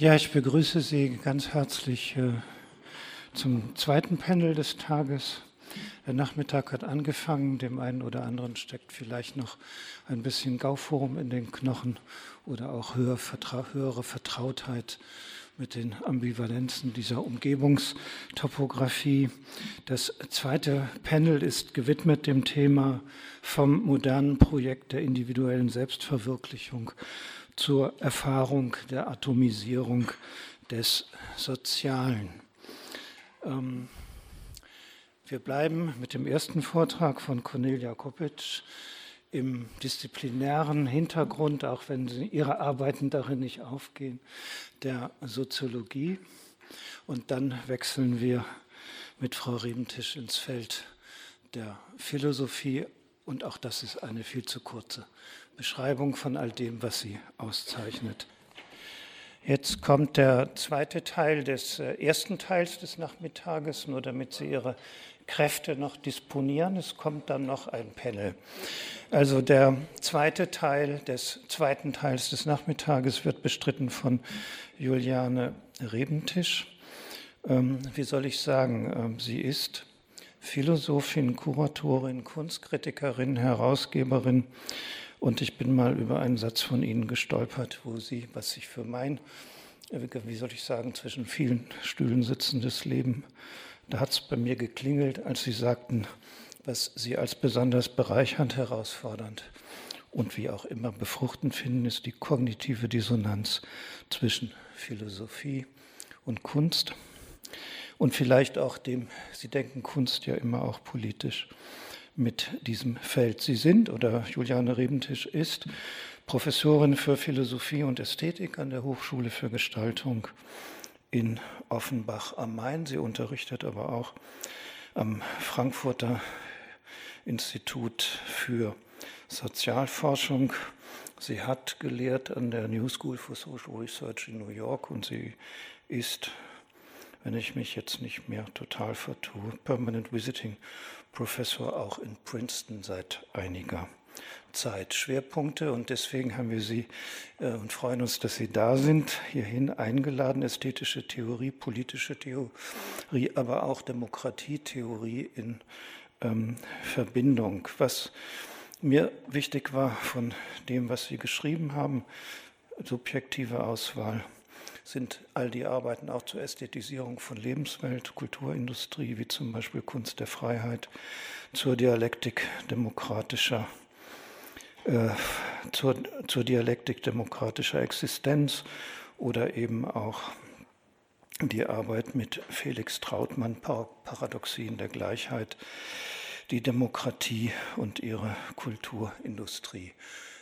Ja, ich begrüße Sie ganz herzlich äh, zum zweiten Panel des Tages. Der Nachmittag hat angefangen, dem einen oder anderen steckt vielleicht noch ein bisschen Gauforum in den Knochen oder auch höhere, Vertra höhere Vertrautheit mit den Ambivalenzen dieser Umgebungstopographie. Das zweite Panel ist gewidmet dem Thema vom modernen Projekt der individuellen Selbstverwirklichung zur Erfahrung der Atomisierung des Sozialen. Ähm, wir bleiben mit dem ersten Vortrag von Cornelia Kopic im disziplinären Hintergrund, auch wenn ihre Arbeiten darin nicht aufgehen, der Soziologie. Und dann wechseln wir mit Frau Riebentisch ins Feld der Philosophie. Und auch das ist eine viel zu kurze Beschreibung von all dem, was sie auszeichnet. Jetzt kommt der zweite Teil des äh, ersten Teils des Nachmittages, nur damit Sie Ihre Kräfte noch disponieren. Es kommt dann noch ein Panel. Also der zweite Teil des zweiten Teils des Nachmittages wird bestritten von Juliane Rebentisch. Ähm, wie soll ich sagen, ähm, sie ist Philosophin, Kuratorin, Kunstkritikerin, Herausgeberin und ich bin mal über einen Satz von Ihnen gestolpert, wo Sie, was sich für mein, äh, wie soll ich sagen, zwischen vielen Stühlen sitzendes Leben da hat es bei mir geklingelt, als Sie sagten, was Sie als besonders bereichernd, herausfordernd und wie auch immer befruchtend finden, ist die kognitive Dissonanz zwischen Philosophie und Kunst. Und vielleicht auch dem, Sie denken Kunst ja immer auch politisch mit diesem Feld. Sie sind, oder Juliane Rebentisch ist, Professorin für Philosophie und Ästhetik an der Hochschule für Gestaltung in Offenbach am Main. Sie unterrichtet aber auch am Frankfurter Institut für Sozialforschung. Sie hat gelehrt an der New School for Social Research in New York und sie ist, wenn ich mich jetzt nicht mehr total vertue, Permanent Visiting Professor auch in Princeton seit einiger Zeit Schwerpunkte und deswegen haben wir Sie äh, und freuen uns, dass Sie da sind, hierhin eingeladen. Ästhetische Theorie, politische Theorie, aber auch Demokratietheorie in ähm, Verbindung. Was mir wichtig war von dem, was Sie geschrieben haben, subjektive Auswahl sind all die Arbeiten auch zur Ästhetisierung von Lebenswelt, Kulturindustrie, wie zum Beispiel Kunst der Freiheit, zur Dialektik demokratischer äh, zur, zur Dialektik demokratischer Existenz oder eben auch die Arbeit mit Felix Trautmann, Paradoxien der Gleichheit, die Demokratie und ihre Kulturindustrie.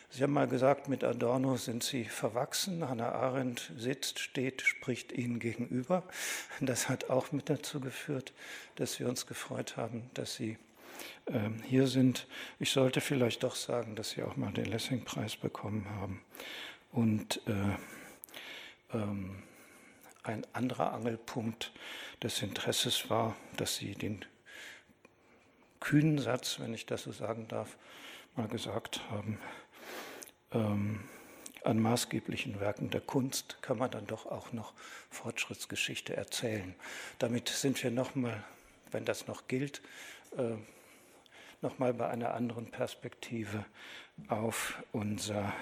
Sie haben mal gesagt, mit Adorno sind Sie verwachsen. Hannah Arendt sitzt, steht, spricht Ihnen gegenüber. Das hat auch mit dazu geführt, dass wir uns gefreut haben, dass Sie ähm, hier sind. Ich sollte vielleicht doch sagen, dass Sie auch mal den Lessing-Preis bekommen haben. Und äh, ähm, ein anderer Angelpunkt des Interesses war, dass Sie den kühnen Satz, wenn ich das so sagen darf, mal gesagt haben, ähm, an maßgeblichen Werken der Kunst kann man dann doch auch noch Fortschrittsgeschichte erzählen. Damit sind wir nochmal, wenn das noch gilt, äh, nochmal bei einer anderen Perspektive auf unser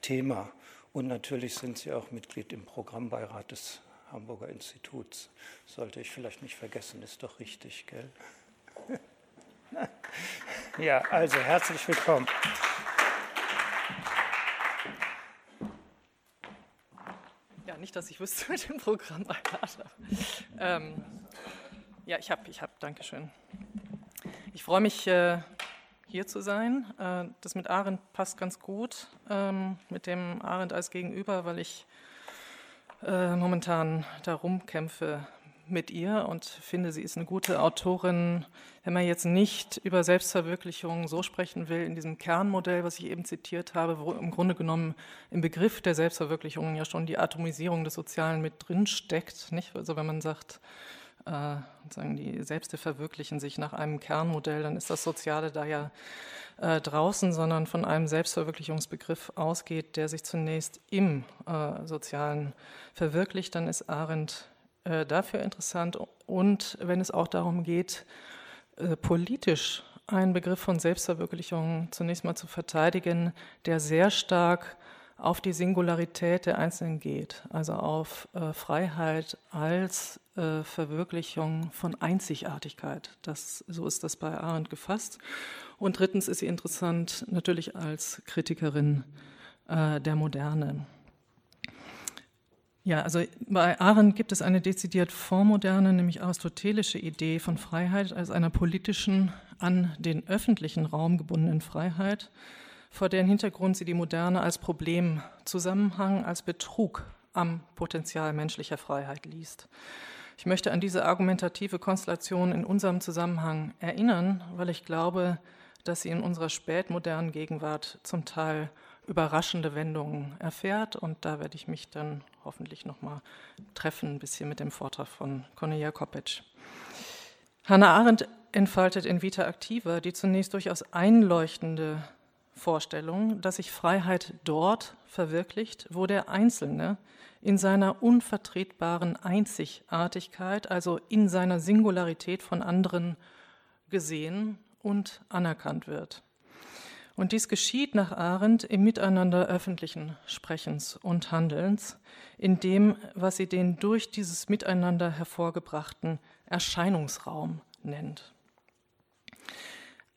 Thema. Und natürlich sind Sie auch Mitglied im Programmbeirat des Hamburger Instituts. Sollte ich vielleicht nicht vergessen, ist doch richtig, gell? ja, also herzlich willkommen. Nicht, dass ich wüsste mit dem Programmbeirat. Ähm, ja, ich habe, ich habe, Dankeschön. Ich freue mich, äh, hier zu sein. Äh, das mit Arendt passt ganz gut, ähm, mit dem Arendt als Gegenüber, weil ich äh, momentan darum kämpfe mit ihr und finde, sie ist eine gute Autorin, wenn man jetzt nicht über Selbstverwirklichung so sprechen will, in diesem Kernmodell, was ich eben zitiert habe, wo im Grunde genommen im Begriff der Selbstverwirklichung ja schon die Atomisierung des Sozialen mit drin steckt. Nicht? Also wenn man sagt, äh, sagen die Selbste verwirklichen sich nach einem Kernmodell, dann ist das Soziale da ja äh, draußen, sondern von einem Selbstverwirklichungsbegriff ausgeht, der sich zunächst im äh, Sozialen verwirklicht, dann ist Arendt äh, dafür interessant. Und wenn es auch darum geht, äh, politisch einen Begriff von Selbstverwirklichung zunächst mal zu verteidigen, der sehr stark auf die Singularität der Einzelnen geht, also auf äh, Freiheit als Verwirklichung von Einzigartigkeit. Das, so ist das bei Arendt gefasst. Und drittens ist sie interessant natürlich als Kritikerin der Moderne. Ja, also bei Arendt gibt es eine dezidiert vormoderne, nämlich aristotelische Idee von Freiheit als einer politischen, an den öffentlichen Raum gebundenen Freiheit, vor deren Hintergrund sie die Moderne als Problemzusammenhang, als Betrug am Potenzial menschlicher Freiheit liest. Ich möchte an diese argumentative Konstellation in unserem Zusammenhang erinnern, weil ich glaube, dass sie in unserer spätmodernen Gegenwart zum Teil überraschende Wendungen erfährt. Und da werde ich mich dann hoffentlich nochmal treffen, ein bisschen mit dem Vortrag von Cornelia Kopic. Hannah Arendt entfaltet in Vita Activa die zunächst durchaus einleuchtende Vorstellung, dass sich Freiheit dort verwirklicht, wo der Einzelne in seiner unvertretbaren Einzigartigkeit, also in seiner Singularität von anderen gesehen und anerkannt wird. Und dies geschieht nach Arendt im Miteinander öffentlichen Sprechens und Handelns, in dem, was sie den durch dieses Miteinander hervorgebrachten Erscheinungsraum nennt.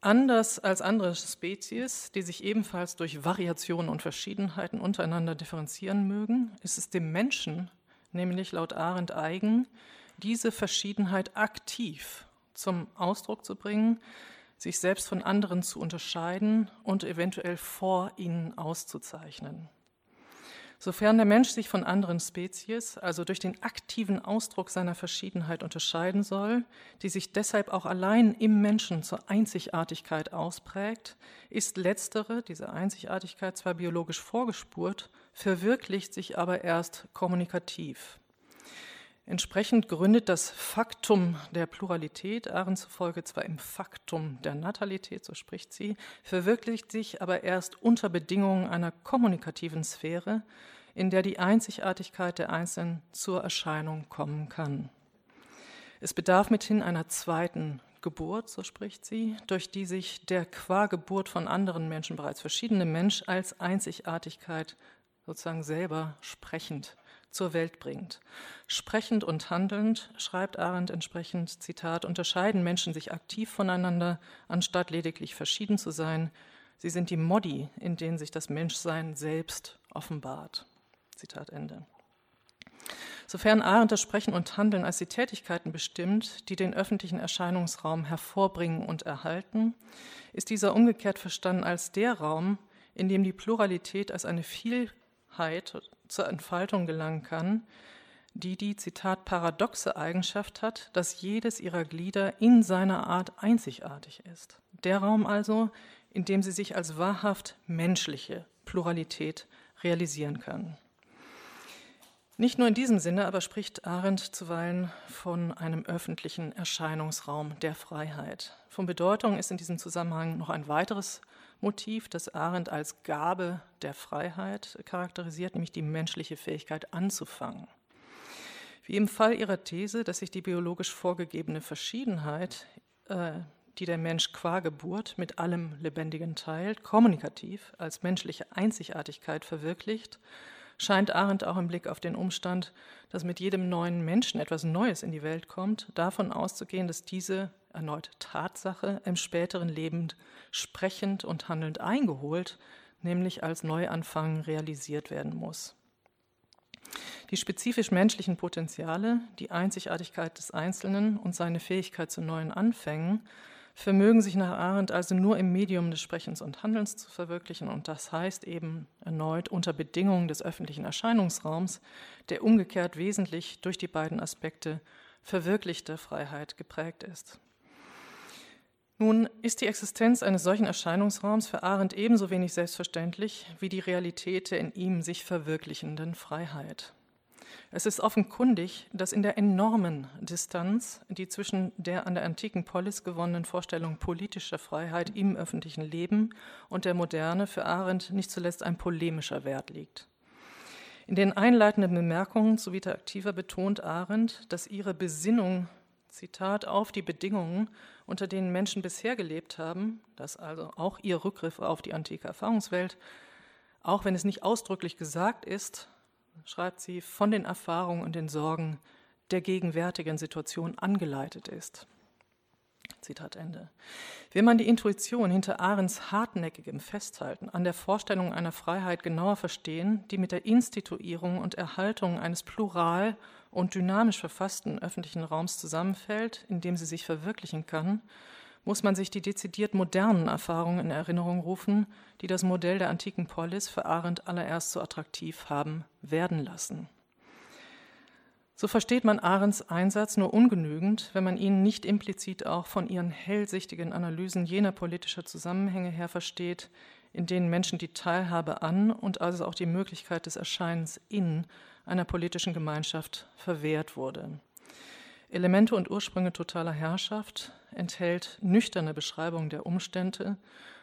Anders als andere Spezies, die sich ebenfalls durch Variationen und Verschiedenheiten untereinander differenzieren mögen, ist es dem Menschen, nämlich laut Arendt eigen, diese Verschiedenheit aktiv zum Ausdruck zu bringen, sich selbst von anderen zu unterscheiden und eventuell vor ihnen auszuzeichnen. Sofern der Mensch sich von anderen Spezies, also durch den aktiven Ausdruck seiner Verschiedenheit unterscheiden soll, die sich deshalb auch allein im Menschen zur Einzigartigkeit ausprägt, ist letztere, diese Einzigartigkeit zwar biologisch vorgespurt, verwirklicht sich aber erst kommunikativ. Entsprechend gründet das Faktum der Pluralität, Arendt zufolge zwar im Faktum der Natalität, so spricht sie, verwirklicht sich aber erst unter Bedingungen einer kommunikativen Sphäre, in der die Einzigartigkeit der Einzelnen zur Erscheinung kommen kann. Es bedarf mithin einer zweiten Geburt, so spricht sie, durch die sich der qua Geburt von anderen Menschen bereits verschiedene Mensch als Einzigartigkeit sozusagen selber sprechend zur Welt bringt. Sprechend und handelnd, schreibt Arendt entsprechend, Zitat, unterscheiden Menschen sich aktiv voneinander, anstatt lediglich verschieden zu sein. Sie sind die Modi, in denen sich das Menschsein selbst offenbart. Zitat Ende. Sofern Arendt das Sprechen und Handeln als die Tätigkeiten bestimmt, die den öffentlichen Erscheinungsraum hervorbringen und erhalten, ist dieser umgekehrt verstanden als der Raum, in dem die Pluralität als eine Vielheit zur Entfaltung gelangen kann, die die, Zitat, paradoxe Eigenschaft hat, dass jedes ihrer Glieder in seiner Art einzigartig ist. Der Raum also, in dem sie sich als wahrhaft menschliche Pluralität realisieren kann. Nicht nur in diesem Sinne, aber spricht Arendt zuweilen von einem öffentlichen Erscheinungsraum der Freiheit. Von Bedeutung ist in diesem Zusammenhang noch ein weiteres Motiv, das Arendt als Gabe der Freiheit charakterisiert, nämlich die menschliche Fähigkeit anzufangen. Wie im Fall ihrer These, dass sich die biologisch vorgegebene Verschiedenheit, äh, die der Mensch qua Geburt mit allem Lebendigen teilt, kommunikativ als menschliche Einzigartigkeit verwirklicht, scheint Arendt auch im Blick auf den Umstand, dass mit jedem neuen Menschen etwas Neues in die Welt kommt, davon auszugehen, dass diese erneut Tatsache im späteren Leben sprechend und handelnd eingeholt, nämlich als Neuanfang realisiert werden muss. Die spezifisch menschlichen Potenziale, die Einzigartigkeit des Einzelnen und seine Fähigkeit zu neuen Anfängen vermögen sich nach Arendt also nur im Medium des Sprechens und Handelns zu verwirklichen und das heißt eben erneut unter Bedingungen des öffentlichen Erscheinungsraums, der umgekehrt wesentlich durch die beiden Aspekte verwirklichter Freiheit geprägt ist. Nun ist die Existenz eines solchen Erscheinungsraums für Arendt ebenso wenig selbstverständlich wie die Realität der in ihm sich verwirklichenden Freiheit. Es ist offenkundig, dass in der enormen Distanz, die zwischen der an der antiken Polis gewonnenen Vorstellung politischer Freiheit im öffentlichen Leben und der Moderne für Arendt nicht zuletzt ein polemischer Wert liegt. In den einleitenden Bemerkungen zu Vita Activa betont Arendt, dass ihre Besinnung, Zitat, auf die Bedingungen, unter denen Menschen bisher gelebt haben, dass also auch ihr Rückgriff auf die antike Erfahrungswelt, auch wenn es nicht ausdrücklich gesagt ist, schreibt sie, von den Erfahrungen und den Sorgen der gegenwärtigen Situation angeleitet ist. Zitat Ende. Will man die Intuition hinter Ahrens hartnäckigem Festhalten an der Vorstellung einer Freiheit genauer verstehen, die mit der Instituierung und Erhaltung eines plural und dynamisch verfassten öffentlichen Raums zusammenfällt, in dem sie sich verwirklichen kann, muss man sich die dezidiert modernen Erfahrungen in Erinnerung rufen, die das Modell der antiken Polis für Arendt allererst so attraktiv haben werden lassen. So versteht man Arends Einsatz nur ungenügend, wenn man ihn nicht implizit auch von ihren hellsichtigen Analysen jener politischer Zusammenhänge her versteht, in denen Menschen die Teilhabe an und also auch die Möglichkeit des Erscheinens in einer politischen Gemeinschaft verwehrt wurde. Elemente und Ursprünge totaler Herrschaft enthält nüchterne Beschreibungen der Umstände,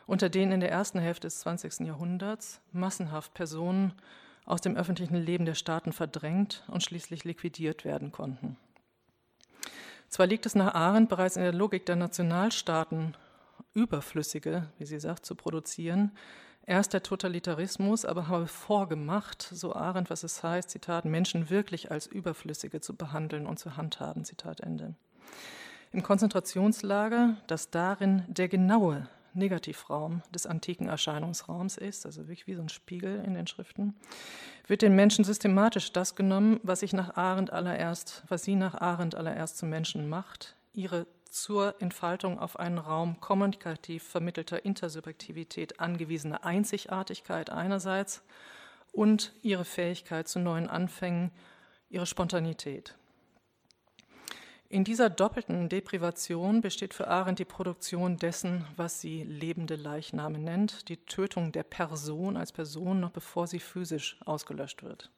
unter denen in der ersten Hälfte des 20. Jahrhunderts massenhaft Personen aus dem öffentlichen Leben der Staaten verdrängt und schließlich liquidiert werden konnten. Zwar liegt es nach Arendt bereits in der Logik der Nationalstaaten, überflüssige, wie sie sagt, zu produzieren, erst der Totalitarismus aber habe vorgemacht, so Arendt, was es heißt, Zitat, Menschen wirklich als Überflüssige zu behandeln und zu handhaben, Zitat Ende. Im Konzentrationslager, das darin der genaue Negativraum des antiken Erscheinungsraums ist, also wirklich wie so ein Spiegel in den Schriften, wird den Menschen systematisch das genommen, was sich nach Arendt allererst, was sie nach Arendt allererst zum Menschen macht, ihre zur Entfaltung auf einen Raum kommunikativ vermittelter Intersubjektivität angewiesene Einzigartigkeit einerseits und ihre Fähigkeit zu neuen Anfängen, ihre Spontanität. In dieser doppelten Deprivation besteht für Arendt die Produktion dessen, was sie lebende Leichname nennt, die Tötung der Person als Person, noch bevor sie physisch ausgelöscht wird.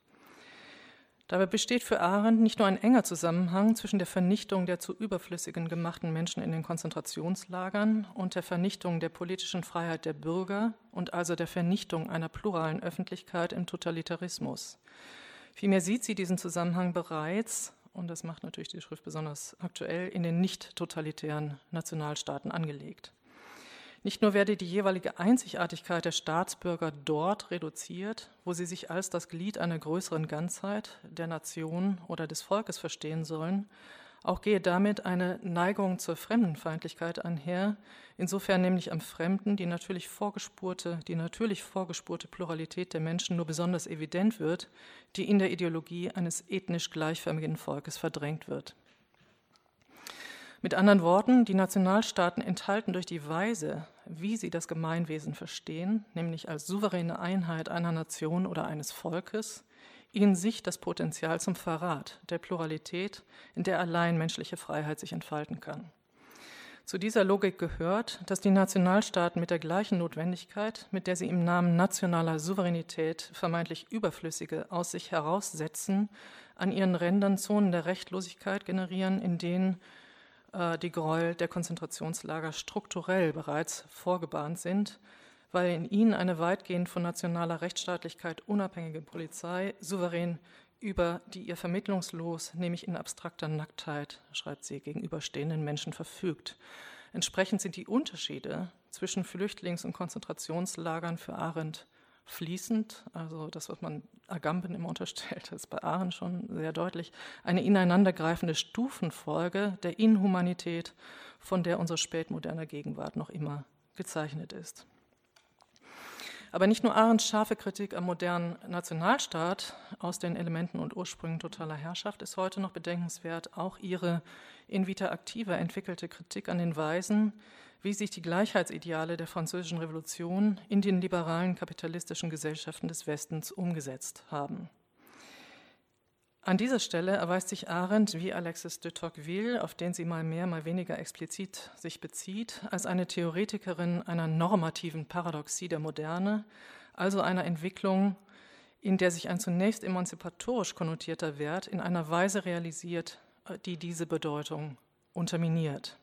Dabei besteht für Arendt nicht nur ein enger Zusammenhang zwischen der Vernichtung der zu überflüssigen gemachten Menschen in den Konzentrationslagern und der Vernichtung der politischen Freiheit der Bürger und also der Vernichtung einer pluralen Öffentlichkeit im Totalitarismus. Vielmehr sieht sie diesen Zusammenhang bereits und das macht natürlich die Schrift besonders aktuell, in den nicht totalitären Nationalstaaten angelegt. Nicht nur werde die jeweilige Einzigartigkeit der Staatsbürger dort reduziert, wo sie sich als das Glied einer größeren Ganzheit, der Nation oder des Volkes verstehen sollen, auch gehe damit eine Neigung zur Fremdenfeindlichkeit einher, insofern nämlich am Fremden die natürlich vorgespurte, die natürlich vorgespurte Pluralität der Menschen nur besonders evident wird, die in der Ideologie eines ethnisch gleichförmigen Volkes verdrängt wird. Mit anderen Worten, die Nationalstaaten enthalten durch die Weise, wie sie das Gemeinwesen verstehen, nämlich als souveräne Einheit einer Nation oder eines Volkes, in sich das Potenzial zum Verrat der Pluralität, in der allein menschliche Freiheit sich entfalten kann. Zu dieser Logik gehört, dass die Nationalstaaten mit der gleichen Notwendigkeit, mit der sie im Namen nationaler Souveränität vermeintlich Überflüssige aus sich heraussetzen, an ihren Rändern Zonen der Rechtlosigkeit generieren, in denen äh, die Gräuel der Konzentrationslager strukturell bereits vorgebahnt sind weil in ihnen eine weitgehend von nationaler Rechtsstaatlichkeit unabhängige Polizei souverän über die ihr vermittlungslos, nämlich in abstrakter Nacktheit, schreibt sie, gegenüberstehenden Menschen verfügt. Entsprechend sind die Unterschiede zwischen Flüchtlings- und Konzentrationslagern für Arendt fließend, also das, was man Agamben immer unterstellt, ist bei Arendt schon sehr deutlich, eine ineinandergreifende Stufenfolge der Inhumanität, von der unsere spätmoderne Gegenwart noch immer gezeichnet ist. Aber nicht nur Arends scharfe Kritik am modernen Nationalstaat aus den Elementen und Ursprüngen totaler Herrschaft ist heute noch bedenkenswert, auch ihre in vita activa entwickelte Kritik an den Weisen, wie sich die Gleichheitsideale der französischen Revolution in den liberalen kapitalistischen Gesellschaften des Westens umgesetzt haben. An dieser Stelle erweist sich Arendt wie Alexis de Tocqueville, auf den sie mal mehr, mal weniger explizit sich bezieht, als eine Theoretikerin einer normativen Paradoxie der Moderne, also einer Entwicklung, in der sich ein zunächst emanzipatorisch konnotierter Wert in einer Weise realisiert, die diese Bedeutung unterminiert.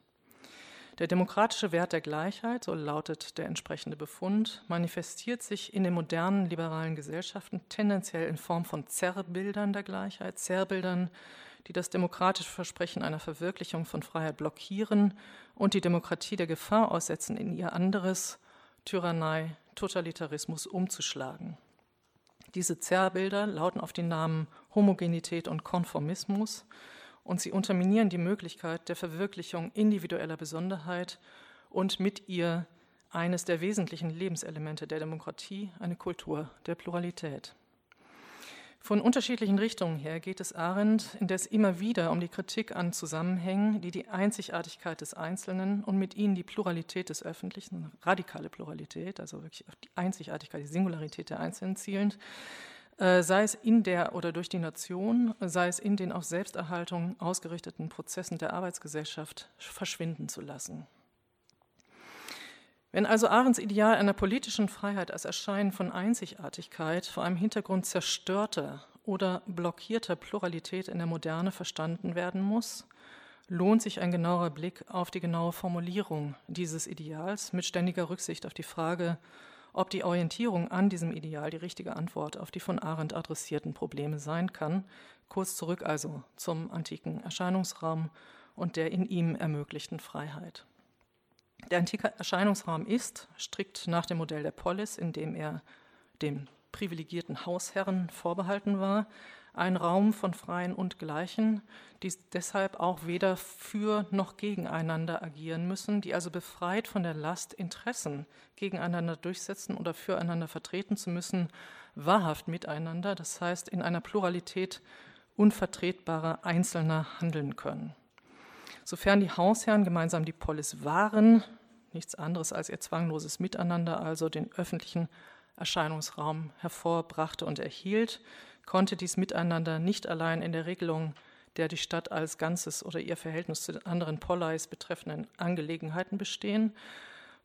Der demokratische Wert der Gleichheit, so lautet der entsprechende Befund, manifestiert sich in den modernen liberalen Gesellschaften tendenziell in Form von Zerrbildern der Gleichheit, Zerrbildern, die das demokratische Versprechen einer Verwirklichung von Freiheit blockieren und die Demokratie der Gefahr aussetzen, in ihr anderes, Tyrannei, Totalitarismus umzuschlagen. Diese Zerrbilder lauten auf die Namen Homogenität und Konformismus und sie unterminieren die Möglichkeit der Verwirklichung individueller Besonderheit und mit ihr eines der wesentlichen Lebenselemente der Demokratie, eine Kultur der Pluralität. Von unterschiedlichen Richtungen her geht es Arendt indes immer wieder um die Kritik an Zusammenhängen, die die Einzigartigkeit des Einzelnen und mit ihnen die Pluralität des Öffentlichen, radikale Pluralität, also wirklich auf die Einzigartigkeit, die Singularität der Einzelnen zielend, sei es in der oder durch die Nation, sei es in den auf Selbsterhaltung ausgerichteten Prozessen der Arbeitsgesellschaft verschwinden zu lassen. Wenn also Arends Ideal einer politischen Freiheit als Erscheinen von Einzigartigkeit vor einem Hintergrund zerstörter oder blockierter Pluralität in der Moderne verstanden werden muss, lohnt sich ein genauer Blick auf die genaue Formulierung dieses Ideals mit ständiger Rücksicht auf die Frage, ob die Orientierung an diesem Ideal die richtige Antwort auf die von Arendt adressierten Probleme sein kann. Kurz zurück also zum antiken Erscheinungsraum und der in ihm ermöglichten Freiheit. Der antike Erscheinungsraum ist strikt nach dem Modell der Polis, in dem er dem privilegierten Hausherren vorbehalten war, ein Raum von Freien und Gleichen, die deshalb auch weder für noch gegeneinander agieren müssen, die also befreit von der Last, Interessen gegeneinander durchsetzen oder füreinander vertreten zu müssen, wahrhaft miteinander, das heißt in einer Pluralität unvertretbarer Einzelner handeln können. Sofern die Hausherren gemeinsam die Polis waren, nichts anderes als ihr zwangloses Miteinander, also den öffentlichen Erscheinungsraum hervorbrachte und erhielt, konnte dies Miteinander nicht allein in der Regelung der die Stadt als Ganzes oder ihr Verhältnis zu den anderen Polleis betreffenden Angelegenheiten bestehen.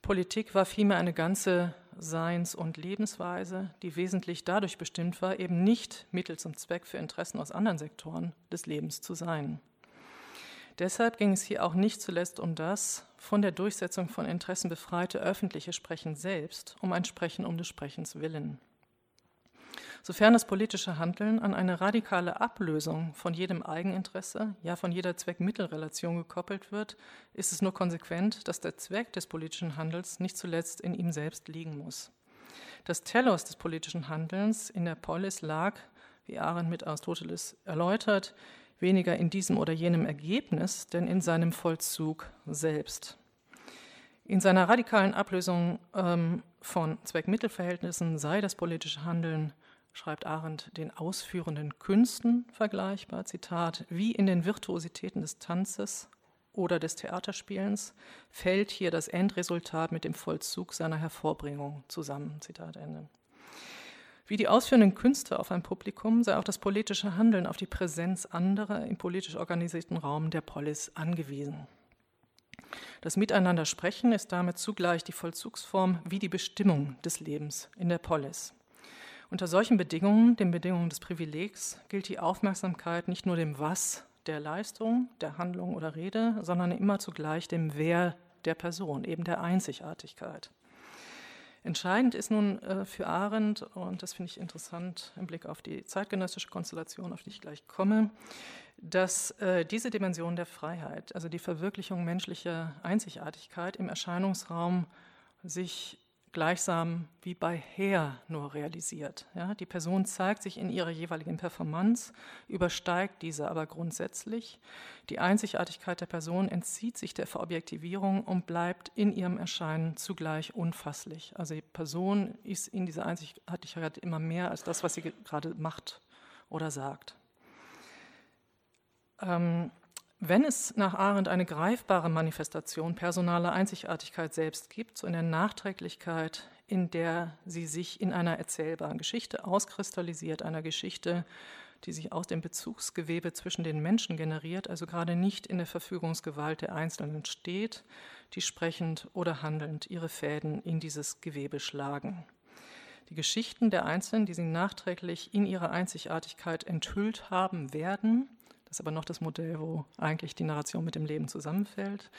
Politik war vielmehr eine ganze Seins- und Lebensweise, die wesentlich dadurch bestimmt war, eben nicht Mittel zum Zweck für Interessen aus anderen Sektoren des Lebens zu sein. Deshalb ging es hier auch nicht zuletzt um das von der Durchsetzung von Interessen befreite öffentliche Sprechen selbst, um ein Sprechen um des Sprechens willen. Sofern das politische Handeln an eine radikale Ablösung von jedem Eigeninteresse, ja von jeder Zweck-Mittel-Relation gekoppelt wird, ist es nur konsequent, dass der Zweck des politischen Handels nicht zuletzt in ihm selbst liegen muss. Das Telos des politischen Handelns in der Polis lag, wie Arendt mit Aristoteles erläutert, weniger in diesem oder jenem Ergebnis, denn in seinem Vollzug selbst. In seiner radikalen Ablösung ähm, von Zweck-Mittel-Verhältnissen sei das politische Handeln, schreibt Arendt, den ausführenden Künsten vergleichbar, Zitat, wie in den Virtuositäten des Tanzes oder des Theaterspielens fällt hier das Endresultat mit dem Vollzug seiner Hervorbringung zusammen, Zitat Ende. Wie die ausführenden Künste auf ein Publikum sei auch das politische Handeln auf die Präsenz anderer im politisch organisierten Raum der Polis angewiesen. Das Miteinander sprechen ist damit zugleich die Vollzugsform wie die Bestimmung des Lebens in der Polis. Unter solchen Bedingungen, den Bedingungen des Privilegs, gilt die Aufmerksamkeit nicht nur dem Was der Leistung, der Handlung oder Rede, sondern immer zugleich dem Wer der Person, eben der Einzigartigkeit. Entscheidend ist nun äh, für Arendt, und das finde ich interessant im Blick auf die zeitgenössische Konstellation, auf die ich gleich komme, dass äh, diese Dimension der Freiheit, also die Verwirklichung menschlicher Einzigartigkeit im Erscheinungsraum sich gleichsam wie bei Her nur realisiert. Ja, die Person zeigt sich in ihrer jeweiligen Performance, übersteigt diese aber grundsätzlich. Die Einzigartigkeit der Person entzieht sich der Verobjektivierung und bleibt in ihrem Erscheinen zugleich unfasslich. Also die Person ist in dieser Einzigartigkeit immer mehr als das, was sie gerade macht oder sagt. Ähm, wenn es nach Arendt eine greifbare Manifestation personaler Einzigartigkeit selbst gibt, so in der Nachträglichkeit, in der sie sich in einer erzählbaren Geschichte auskristallisiert, einer Geschichte, die sich aus dem Bezugsgewebe zwischen den Menschen generiert, also gerade nicht in der Verfügungsgewalt der Einzelnen steht, die sprechend oder handelnd ihre Fäden in dieses Gewebe schlagen. Die Geschichten der Einzelnen, die sie nachträglich in ihrer Einzigartigkeit enthüllt haben werden, das ist aber noch das Modell, wo eigentlich die Narration mit dem Leben zusammenfällt,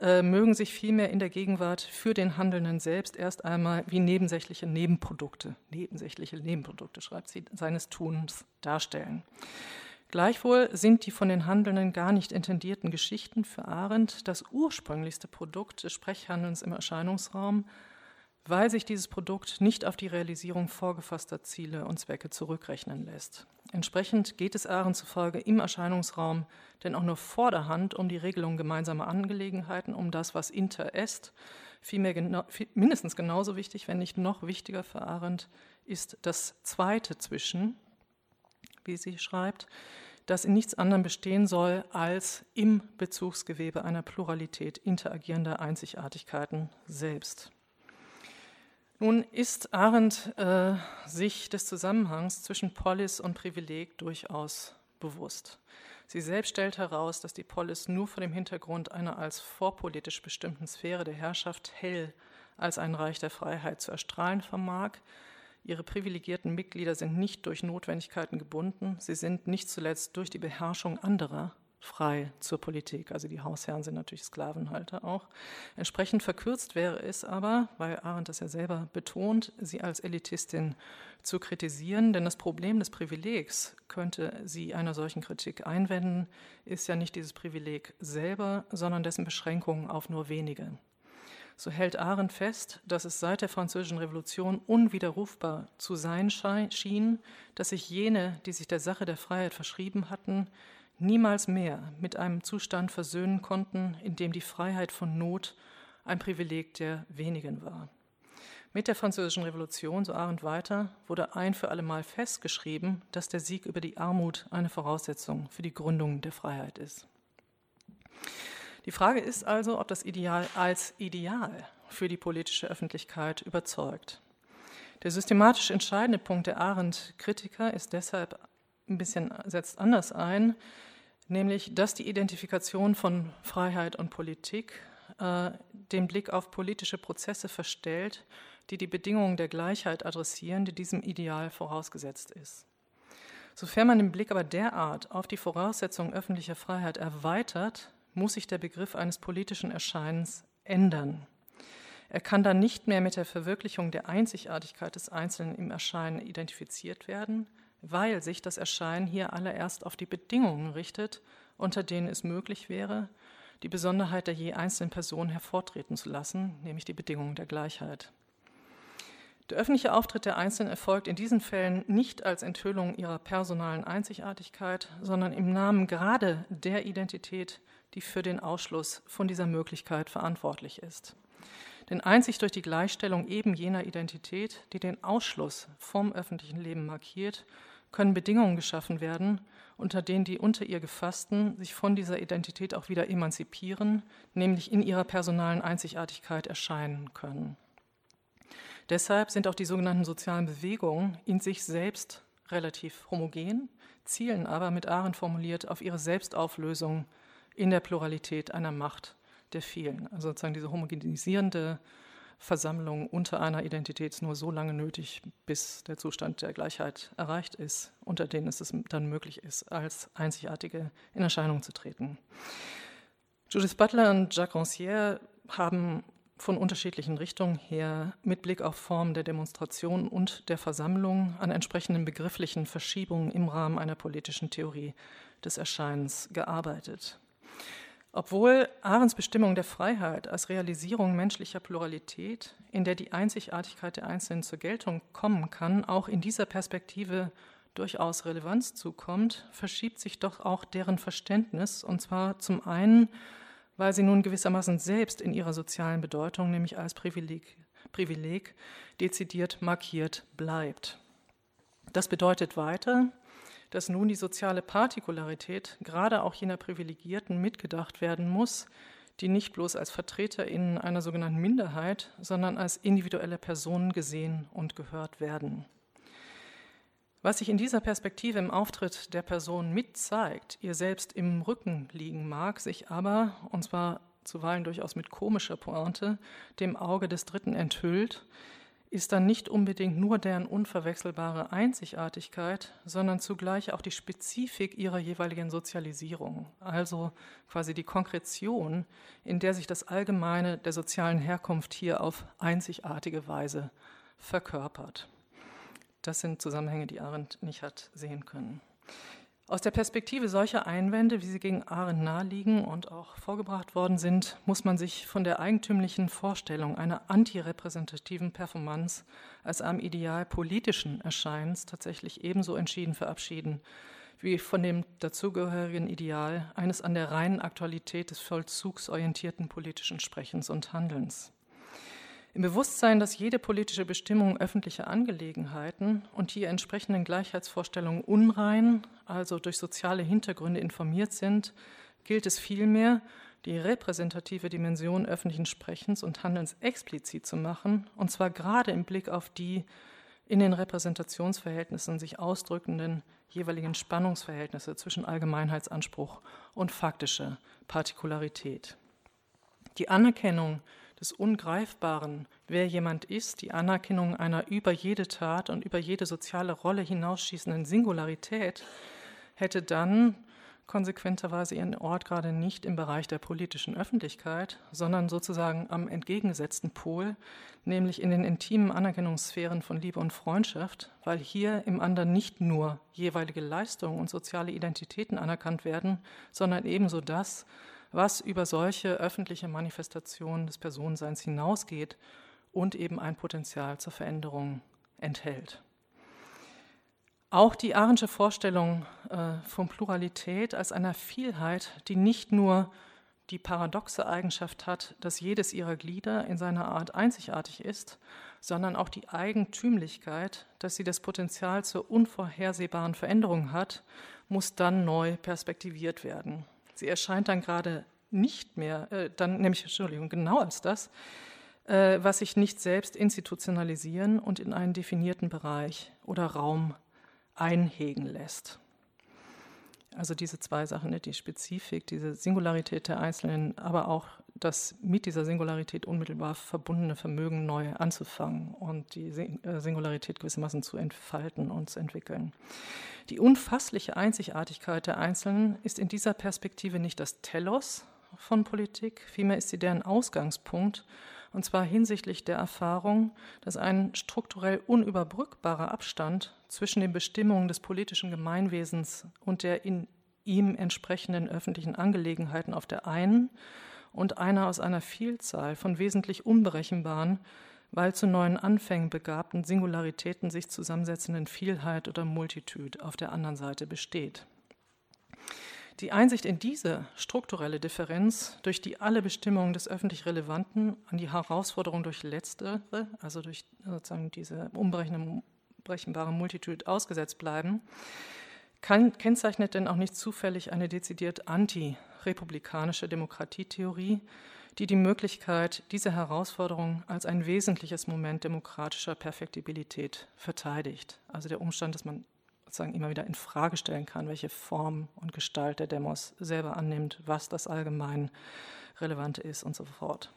äh, mögen sich vielmehr in der Gegenwart für den Handelnden selbst erst einmal wie nebensächliche Nebenprodukte, nebensächliche Nebenprodukte, schreibt sie, seines Tuns darstellen. Gleichwohl sind die von den Handelnden gar nicht intendierten Geschichten für Arendt das ursprünglichste Produkt des Sprechhandelns im Erscheinungsraum, weil sich dieses Produkt nicht auf die Realisierung vorgefasster Ziele und Zwecke zurückrechnen lässt. Entsprechend geht es Arendt zufolge im Erscheinungsraum denn auch nur vor der Hand um die Regelung gemeinsamer Angelegenheiten, um das, was inter est. Vielmehr genau, viel, mindestens genauso wichtig, wenn nicht noch wichtiger für Arendt, ist das Zweite zwischen, wie sie schreibt, das in nichts anderem bestehen soll als im Bezugsgewebe einer Pluralität interagierender Einzigartigkeiten selbst. Nun ist Arendt äh, sich des Zusammenhangs zwischen Polis und Privileg durchaus bewusst. Sie selbst stellt heraus, dass die Polis nur vor dem Hintergrund einer als vorpolitisch bestimmten Sphäre der Herrschaft hell als ein Reich der Freiheit zu erstrahlen vermag, Ihre privilegierten Mitglieder sind nicht durch Notwendigkeiten gebunden, sie sind nicht zuletzt durch die Beherrschung anderer frei zur Politik. Also die Hausherren sind natürlich Sklavenhalter auch. Entsprechend verkürzt wäre es aber, weil Arendt das ja selber betont, sie als Elitistin zu kritisieren, denn das Problem des Privilegs, könnte sie einer solchen Kritik einwenden, ist ja nicht dieses Privileg selber, sondern dessen Beschränkung auf nur wenige. So hält Arendt fest, dass es seit der Französischen Revolution unwiderrufbar zu sein schien, dass sich jene, die sich der Sache der Freiheit verschrieben hatten, niemals mehr mit einem Zustand versöhnen konnten, in dem die Freiheit von Not ein Privileg der wenigen war. Mit der Französischen Revolution, so Arendt weiter, wurde ein für allemal festgeschrieben, dass der Sieg über die Armut eine Voraussetzung für die Gründung der Freiheit ist. Die Frage ist also, ob das Ideal als Ideal für die politische Öffentlichkeit überzeugt. Der systematisch entscheidende Punkt der Arendt-Kritiker ist deshalb ein bisschen setzt anders ein, nämlich dass die Identifikation von Freiheit und Politik äh, den Blick auf politische Prozesse verstellt, die die Bedingungen der Gleichheit adressieren, die diesem Ideal vorausgesetzt ist. Sofern man den Blick aber derart auf die Voraussetzungen öffentlicher Freiheit erweitert, muss sich der Begriff eines politischen Erscheinens ändern. Er kann dann nicht mehr mit der Verwirklichung der Einzigartigkeit des Einzelnen im Erscheinen identifiziert werden, weil sich das Erscheinen hier allererst auf die Bedingungen richtet, unter denen es möglich wäre, die Besonderheit der je einzelnen Person hervortreten zu lassen, nämlich die Bedingungen der Gleichheit. Der öffentliche Auftritt der Einzelnen erfolgt in diesen Fällen nicht als Enthüllung ihrer personalen Einzigartigkeit, sondern im Namen gerade der Identität, die für den Ausschluss von dieser Möglichkeit verantwortlich ist. Denn einzig durch die Gleichstellung eben jener Identität, die den Ausschluss vom öffentlichen Leben markiert, können Bedingungen geschaffen werden, unter denen die unter ihr Gefassten sich von dieser Identität auch wieder emanzipieren, nämlich in ihrer personalen Einzigartigkeit erscheinen können. Deshalb sind auch die sogenannten sozialen Bewegungen in sich selbst relativ homogen, zielen aber mit Arendt formuliert auf ihre Selbstauflösung in der Pluralität einer Macht der vielen. Also sozusagen diese homogenisierende Versammlung unter einer Identität nur so lange nötig, bis der Zustand der Gleichheit erreicht ist, unter denen es dann möglich ist, als Einzigartige in Erscheinung zu treten. Judith Butler und Jacques Rancière haben von unterschiedlichen Richtungen her mit Blick auf Formen der Demonstration und der Versammlung an entsprechenden begrifflichen Verschiebungen im Rahmen einer politischen Theorie des Erscheinens gearbeitet. Obwohl Arends Bestimmung der Freiheit als Realisierung menschlicher Pluralität, in der die Einzigartigkeit der Einzelnen zur Geltung kommen kann, auch in dieser Perspektive durchaus Relevanz zukommt, verschiebt sich doch auch deren Verständnis, und zwar zum einen, weil sie nun gewissermaßen selbst in ihrer sozialen Bedeutung, nämlich als Privileg, Privileg dezidiert markiert bleibt. Das bedeutet weiter, dass nun die soziale Partikularität gerade auch jener Privilegierten mitgedacht werden muss, die nicht bloß als VertreterInnen einer sogenannten Minderheit, sondern als individuelle Personen gesehen und gehört werden. Was sich in dieser Perspektive im Auftritt der Person mitzeigt, ihr selbst im Rücken liegen mag, sich aber, und zwar zuweilen durchaus mit komischer Pointe, dem Auge des Dritten enthüllt, ist dann nicht unbedingt nur deren unverwechselbare Einzigartigkeit, sondern zugleich auch die Spezifik ihrer jeweiligen Sozialisierung, also quasi die Konkretion, in der sich das Allgemeine der sozialen Herkunft hier auf einzigartige Weise verkörpert. Das sind Zusammenhänge, die Arendt nicht hat sehen können. Aus der Perspektive solcher Einwände, wie sie gegen Arendt naheliegen und auch vorgebracht worden sind, muss man sich von der eigentümlichen Vorstellung einer antirepräsentativen Performance als einem Ideal politischen Erscheinens tatsächlich ebenso entschieden verabschieden, wie von dem dazugehörigen Ideal eines an der reinen Aktualität des Vollzugs orientierten politischen Sprechens und Handelns. Im Bewusstsein, dass jede politische Bestimmung öffentlicher Angelegenheiten und die entsprechenden Gleichheitsvorstellungen unrein, also durch soziale Hintergründe informiert sind, gilt es vielmehr, die repräsentative Dimension öffentlichen Sprechens und Handelns explizit zu machen, und zwar gerade im Blick auf die in den Repräsentationsverhältnissen sich ausdrückenden jeweiligen Spannungsverhältnisse zwischen Allgemeinheitsanspruch und faktischer Partikularität. Die Anerkennung des Ungreifbaren, wer jemand ist, die Anerkennung einer über jede Tat und über jede soziale Rolle hinausschießenden Singularität, hätte dann konsequenterweise ihren Ort gerade nicht im Bereich der politischen Öffentlichkeit, sondern sozusagen am entgegengesetzten Pol, nämlich in den intimen Anerkennungssphären von Liebe und Freundschaft, weil hier im anderen nicht nur jeweilige Leistungen und soziale Identitäten anerkannt werden, sondern ebenso das, was über solche öffentliche Manifestationen des Personenseins hinausgeht und eben ein Potenzial zur Veränderung enthält. Auch die Arendsche Vorstellung äh, von Pluralität als einer Vielheit, die nicht nur die paradoxe Eigenschaft hat, dass jedes ihrer Glieder in seiner Art einzigartig ist, sondern auch die Eigentümlichkeit, dass sie das Potenzial zur unvorhersehbaren Veränderung hat, muss dann neu perspektiviert werden. Sie erscheint dann gerade nicht mehr, äh, dann nämlich, Entschuldigung, genau als das, äh, was sich nicht selbst institutionalisieren und in einen definierten Bereich oder Raum einhegen lässt. Also diese zwei Sachen, ne, die Spezifik, diese Singularität der Einzelnen, aber auch das mit dieser Singularität unmittelbar verbundene Vermögen neu anzufangen und die äh, Singularität gewissermaßen zu entfalten und zu entwickeln. Die unfassliche Einzigartigkeit der Einzelnen ist in dieser Perspektive nicht das Telos von Politik, vielmehr ist sie deren Ausgangspunkt und zwar hinsichtlich der Erfahrung, dass ein strukturell unüberbrückbarer Abstand zwischen den Bestimmungen des politischen Gemeinwesens und der in ihm entsprechenden öffentlichen Angelegenheiten auf der einen und einer aus einer Vielzahl von wesentlich unberechenbaren, weil zu neuen Anfängen begabten Singularitäten sich zusammensetzenden Vielheit oder Multitude auf der anderen Seite besteht. Die Einsicht in diese strukturelle Differenz, durch die alle Bestimmungen des öffentlich Relevanten an die Herausforderung durch letztere, also durch sozusagen diese unberechenbare Multitude ausgesetzt bleiben, kann, kennzeichnet denn auch nicht zufällig eine dezidiert antirepublikanische Demokratietheorie, die die Möglichkeit dieser Herausforderung als ein wesentliches Moment demokratischer Perfektibilität verteidigt. Also der Umstand, dass man sozusagen immer wieder in Frage stellen kann, welche Form und Gestalt der Demos selber annimmt, was das allgemein Relevante ist und so fort.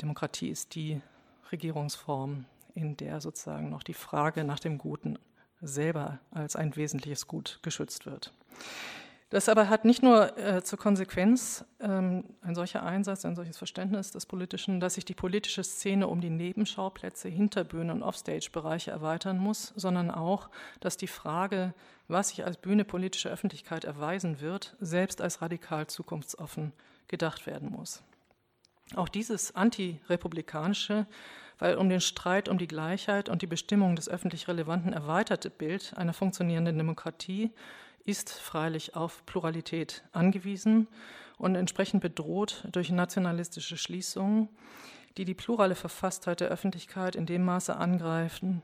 Demokratie ist die Regierungsform, in der sozusagen noch die Frage nach dem Guten selber als ein wesentliches Gut geschützt wird. Das aber hat nicht nur äh, zur Konsequenz ähm, ein solcher Einsatz, ein solches Verständnis des Politischen, dass sich die politische Szene um die Nebenschauplätze, Hinterbühne und Offstage-Bereiche erweitern muss, sondern auch, dass die Frage, was sich als Bühne politische Öffentlichkeit erweisen wird, selbst als radikal zukunftsoffen gedacht werden muss. Auch dieses antirepublikanische, weil um den Streit um die Gleichheit und die Bestimmung des öffentlich Relevanten erweiterte Bild einer funktionierenden Demokratie ist freilich auf Pluralität angewiesen und entsprechend bedroht durch nationalistische Schließungen, die die plurale Verfasstheit der Öffentlichkeit in dem Maße angreifen,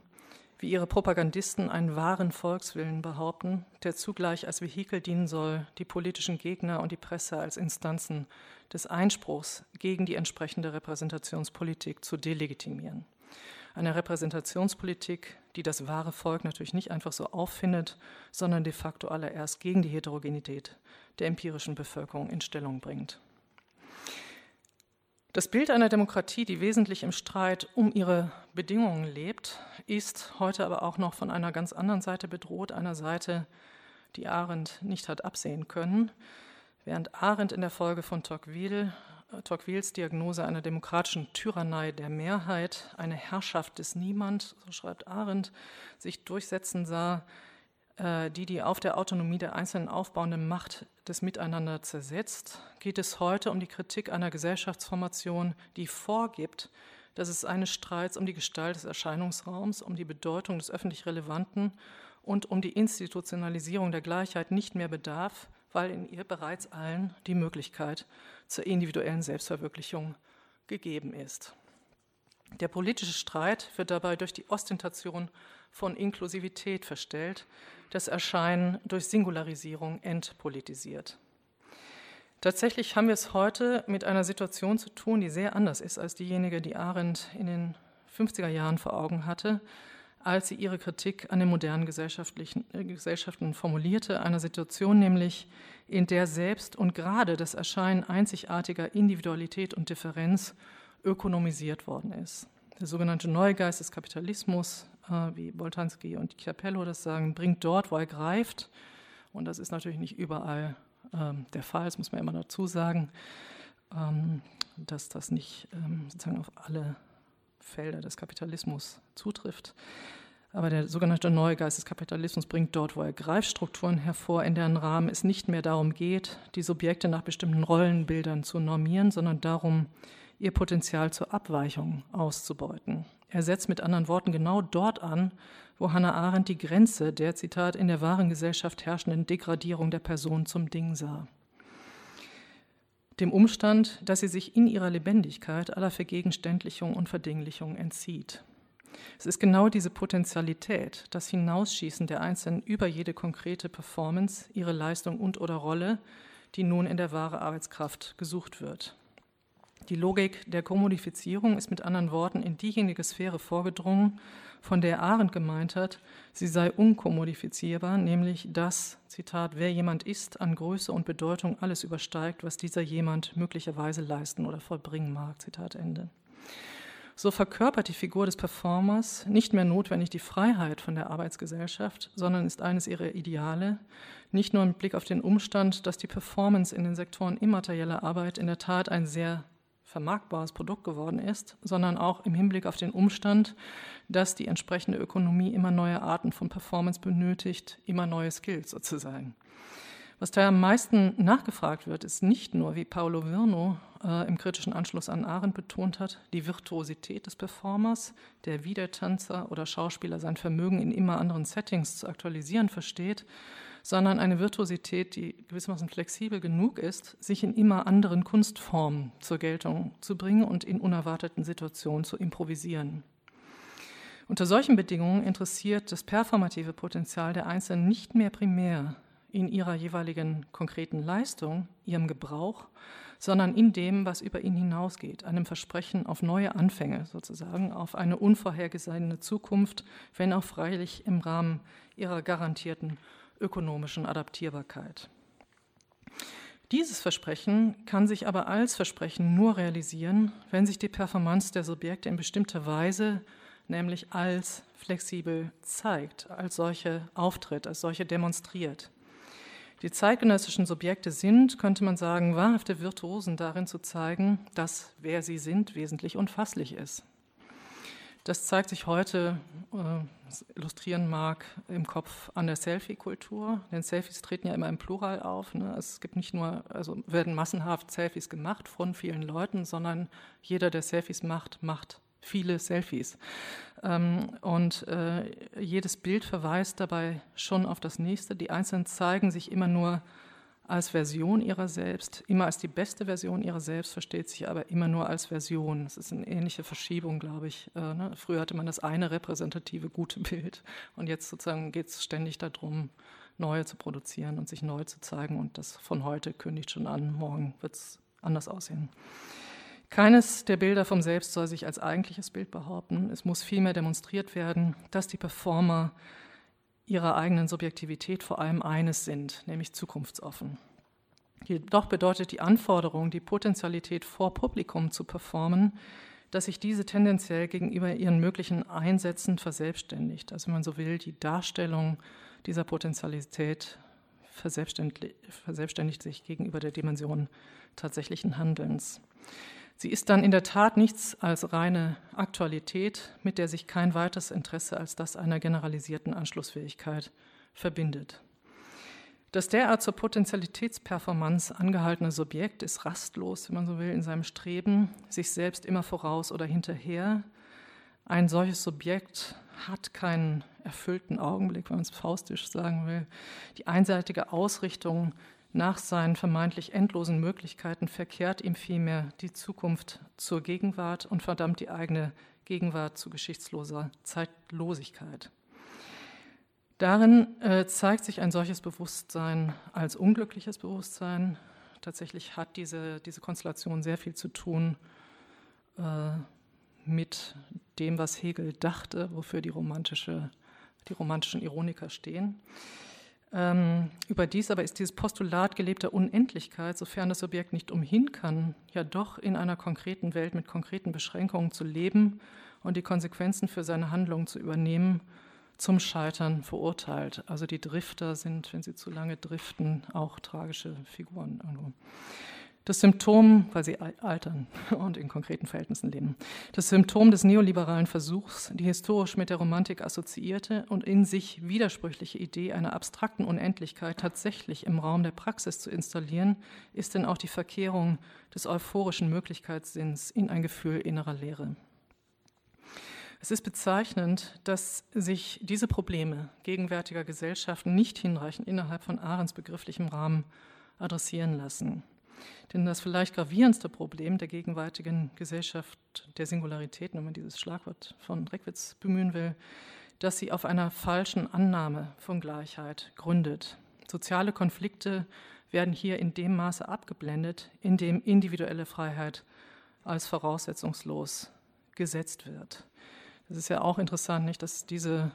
wie ihre Propagandisten einen wahren Volkswillen behaupten, der zugleich als Vehikel dienen soll, die politischen Gegner und die Presse als Instanzen des Einspruchs gegen die entsprechende Repräsentationspolitik zu delegitimieren eine Repräsentationspolitik, die das wahre Volk natürlich nicht einfach so auffindet, sondern de facto allererst gegen die Heterogenität der empirischen Bevölkerung in Stellung bringt. Das Bild einer Demokratie, die wesentlich im Streit um ihre Bedingungen lebt, ist heute aber auch noch von einer ganz anderen Seite bedroht, einer Seite, die Arendt nicht hat absehen können. Während Arendt in der Folge von Tocqueville, Tocquevilles Diagnose einer demokratischen Tyrannei der Mehrheit, eine Herrschaft des Niemand, so schreibt Arendt, sich durchsetzen sah, äh, die die auf der Autonomie der Einzelnen aufbauende Macht des Miteinander zersetzt, geht es heute um die Kritik einer Gesellschaftsformation, die vorgibt, dass es eines Streits um die Gestalt des Erscheinungsraums, um die Bedeutung des öffentlich Relevanten und um die Institutionalisierung der Gleichheit nicht mehr bedarf, weil in ihr bereits allen die Möglichkeit zur individuellen Selbstverwirklichung gegeben ist. Der politische Streit wird dabei durch die Ostentation von Inklusivität verstellt, das Erscheinen durch Singularisierung entpolitisiert. Tatsächlich haben wir es heute mit einer Situation zu tun, die sehr anders ist als diejenige, die Arendt in den 50er Jahren vor Augen hatte, als sie ihre Kritik an den modernen gesellschaftlichen, äh, Gesellschaften formulierte, einer Situation nämlich, in der selbst und gerade das Erscheinen einzigartiger Individualität und Differenz ökonomisiert worden ist. Der sogenannte Neugeist des Kapitalismus äh, wie Boltanski und Chiapello das sagen, bringt dort, wo er greift. Und das ist natürlich nicht überall ähm, der Fall, das muss man immer dazu sagen, ähm, dass das nicht ähm, sozusagen auf alle Felder des Kapitalismus zutrifft. Aber der sogenannte neue Geist des Kapitalismus bringt dort, wo er greift, Strukturen hervor, in deren Rahmen es nicht mehr darum geht, die Subjekte nach bestimmten Rollenbildern zu normieren, sondern darum, ihr Potenzial zur Abweichung auszubeuten. Er setzt mit anderen Worten genau dort an, wo Hannah Arendt die Grenze der, Zitat, in der wahren Gesellschaft herrschenden Degradierung der Person zum Ding sah. Dem Umstand, dass sie sich in ihrer Lebendigkeit aller Vergegenständlichung und Verdinglichung entzieht. Es ist genau diese Potentialität, das Hinausschießen der Einzelnen über jede konkrete Performance, ihre Leistung und oder Rolle, die nun in der wahre Arbeitskraft gesucht wird. Die Logik der Kommodifizierung ist mit anderen Worten in diejenige Sphäre vorgedrungen, von der Arendt gemeint hat, sie sei unkommodifizierbar, nämlich dass, Zitat, wer jemand ist, an Größe und Bedeutung alles übersteigt, was dieser jemand möglicherweise leisten oder vollbringen mag. Zitat Ende. So verkörpert die Figur des Performers nicht mehr notwendig die Freiheit von der Arbeitsgesellschaft, sondern ist eines ihrer Ideale, nicht nur im Blick auf den Umstand, dass die Performance in den Sektoren immaterieller Arbeit in der Tat ein sehr vermarktbares Produkt geworden ist, sondern auch im Hinblick auf den Umstand, dass die entsprechende Ökonomie immer neue Arten von Performance benötigt, immer neue Skills sozusagen. Was da am meisten nachgefragt wird, ist nicht nur, wie Paolo Virno äh, im kritischen Anschluss an Arendt betont hat, die Virtuosität des Performers, der wie der Tänzer oder Schauspieler sein Vermögen in immer anderen Settings zu aktualisieren versteht, sondern eine Virtuosität, die gewissermaßen flexibel genug ist, sich in immer anderen Kunstformen zur Geltung zu bringen und in unerwarteten Situationen zu improvisieren. Unter solchen Bedingungen interessiert das performative Potenzial der Einzelnen nicht mehr primär in ihrer jeweiligen konkreten Leistung, ihrem Gebrauch, sondern in dem, was über ihn hinausgeht, einem Versprechen auf neue Anfänge sozusagen, auf eine unvorhergesehene Zukunft, wenn auch freilich im Rahmen ihrer garantierten ökonomischen Adaptierbarkeit. Dieses Versprechen kann sich aber als Versprechen nur realisieren, wenn sich die Performance der Subjekte in bestimmter Weise, nämlich als flexibel zeigt, als solche auftritt, als solche demonstriert. Die zeitgenössischen Subjekte sind, könnte man sagen, wahrhafte Virtuosen darin zu zeigen, dass wer sie sind wesentlich unfasslich ist. Das zeigt sich heute, äh, illustrieren mag, im Kopf an der Selfie-Kultur. Denn Selfies treten ja immer im Plural auf. Ne? Es gibt nicht nur, also werden massenhaft Selfies gemacht von vielen Leuten, sondern jeder, der Selfies macht, macht viele Selfies. Ähm, und äh, jedes Bild verweist dabei schon auf das nächste. Die Einzelnen zeigen sich immer nur als Version ihrer selbst, immer als die beste Version ihrer selbst, versteht sich aber immer nur als Version. Das ist eine ähnliche Verschiebung, glaube ich. Äh, ne? Früher hatte man das eine repräsentative gute Bild und jetzt sozusagen geht es ständig darum, neue zu produzieren und sich neu zu zeigen und das von heute kündigt schon an, morgen wird es anders aussehen. Keines der Bilder vom Selbst soll sich als eigentliches Bild behaupten. Es muss vielmehr demonstriert werden, dass die Performer ihrer eigenen Subjektivität vor allem eines sind, nämlich zukunftsoffen. Jedoch bedeutet die Anforderung, die Potentialität vor Publikum zu performen, dass sich diese tendenziell gegenüber ihren möglichen Einsätzen verselbstständigt. Also wenn man so will, die Darstellung dieser Potentialität verselbstständigt, verselbstständigt sich gegenüber der Dimension tatsächlichen Handelns. Sie ist dann in der Tat nichts als reine Aktualität, mit der sich kein weiteres Interesse als das einer generalisierten Anschlussfähigkeit verbindet. Das derart zur Potentialitätsperformance angehaltene Subjekt ist rastlos, wenn man so will, in seinem Streben, sich selbst immer voraus oder hinterher. Ein solches Subjekt hat keinen erfüllten Augenblick, wenn man es faustisch sagen will. Die einseitige Ausrichtung nach seinen vermeintlich endlosen Möglichkeiten verkehrt ihm vielmehr die Zukunft zur Gegenwart und verdammt die eigene Gegenwart zu geschichtsloser Zeitlosigkeit. Darin äh, zeigt sich ein solches Bewusstsein als unglückliches Bewusstsein. Tatsächlich hat diese, diese Konstellation sehr viel zu tun äh, mit dem, was Hegel dachte, wofür die, romantische, die romantischen Ironiker stehen. Ähm, überdies aber ist dieses Postulat gelebter Unendlichkeit, sofern das Subjekt nicht umhin kann, ja doch in einer konkreten Welt mit konkreten Beschränkungen zu leben und die Konsequenzen für seine Handlungen zu übernehmen zum Scheitern verurteilt. Also die Drifter sind, wenn sie zu lange driften, auch tragische Figuren. Das Symptom, weil sie altern und in konkreten Verhältnissen leben. Das Symptom des neoliberalen Versuchs, die historisch mit der Romantik assoziierte und in sich widersprüchliche Idee einer abstrakten Unendlichkeit tatsächlich im Raum der Praxis zu installieren, ist denn auch die Verkehrung des euphorischen Möglichkeitssinns in ein Gefühl innerer Leere. Es ist bezeichnend, dass sich diese Probleme gegenwärtiger Gesellschaften nicht hinreichend innerhalb von Ahrens begrifflichem Rahmen adressieren lassen. Denn das vielleicht gravierendste Problem der gegenwärtigen Gesellschaft der Singularitäten, wenn man dieses Schlagwort von Reckwitz bemühen will, dass sie auf einer falschen Annahme von Gleichheit gründet. Soziale Konflikte werden hier in dem Maße abgeblendet, in dem individuelle Freiheit als voraussetzungslos gesetzt wird. Es ist ja auch interessant, nicht, dass diese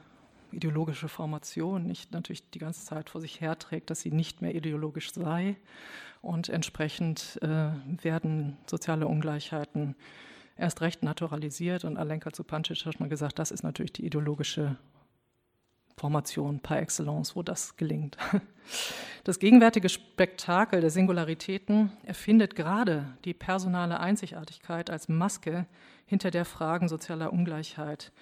ideologische Formation nicht natürlich die ganze Zeit vor sich herträgt, dass sie nicht mehr ideologisch sei. Und entsprechend äh, werden soziale Ungleichheiten erst recht naturalisiert. Und Alenka Zupancic hat mal gesagt, das ist natürlich die ideologische Formation par excellence, wo das gelingt. Das gegenwärtige Spektakel der Singularitäten erfindet gerade die personale Einzigartigkeit als Maske, hinter der Fragen sozialer Ungleichheit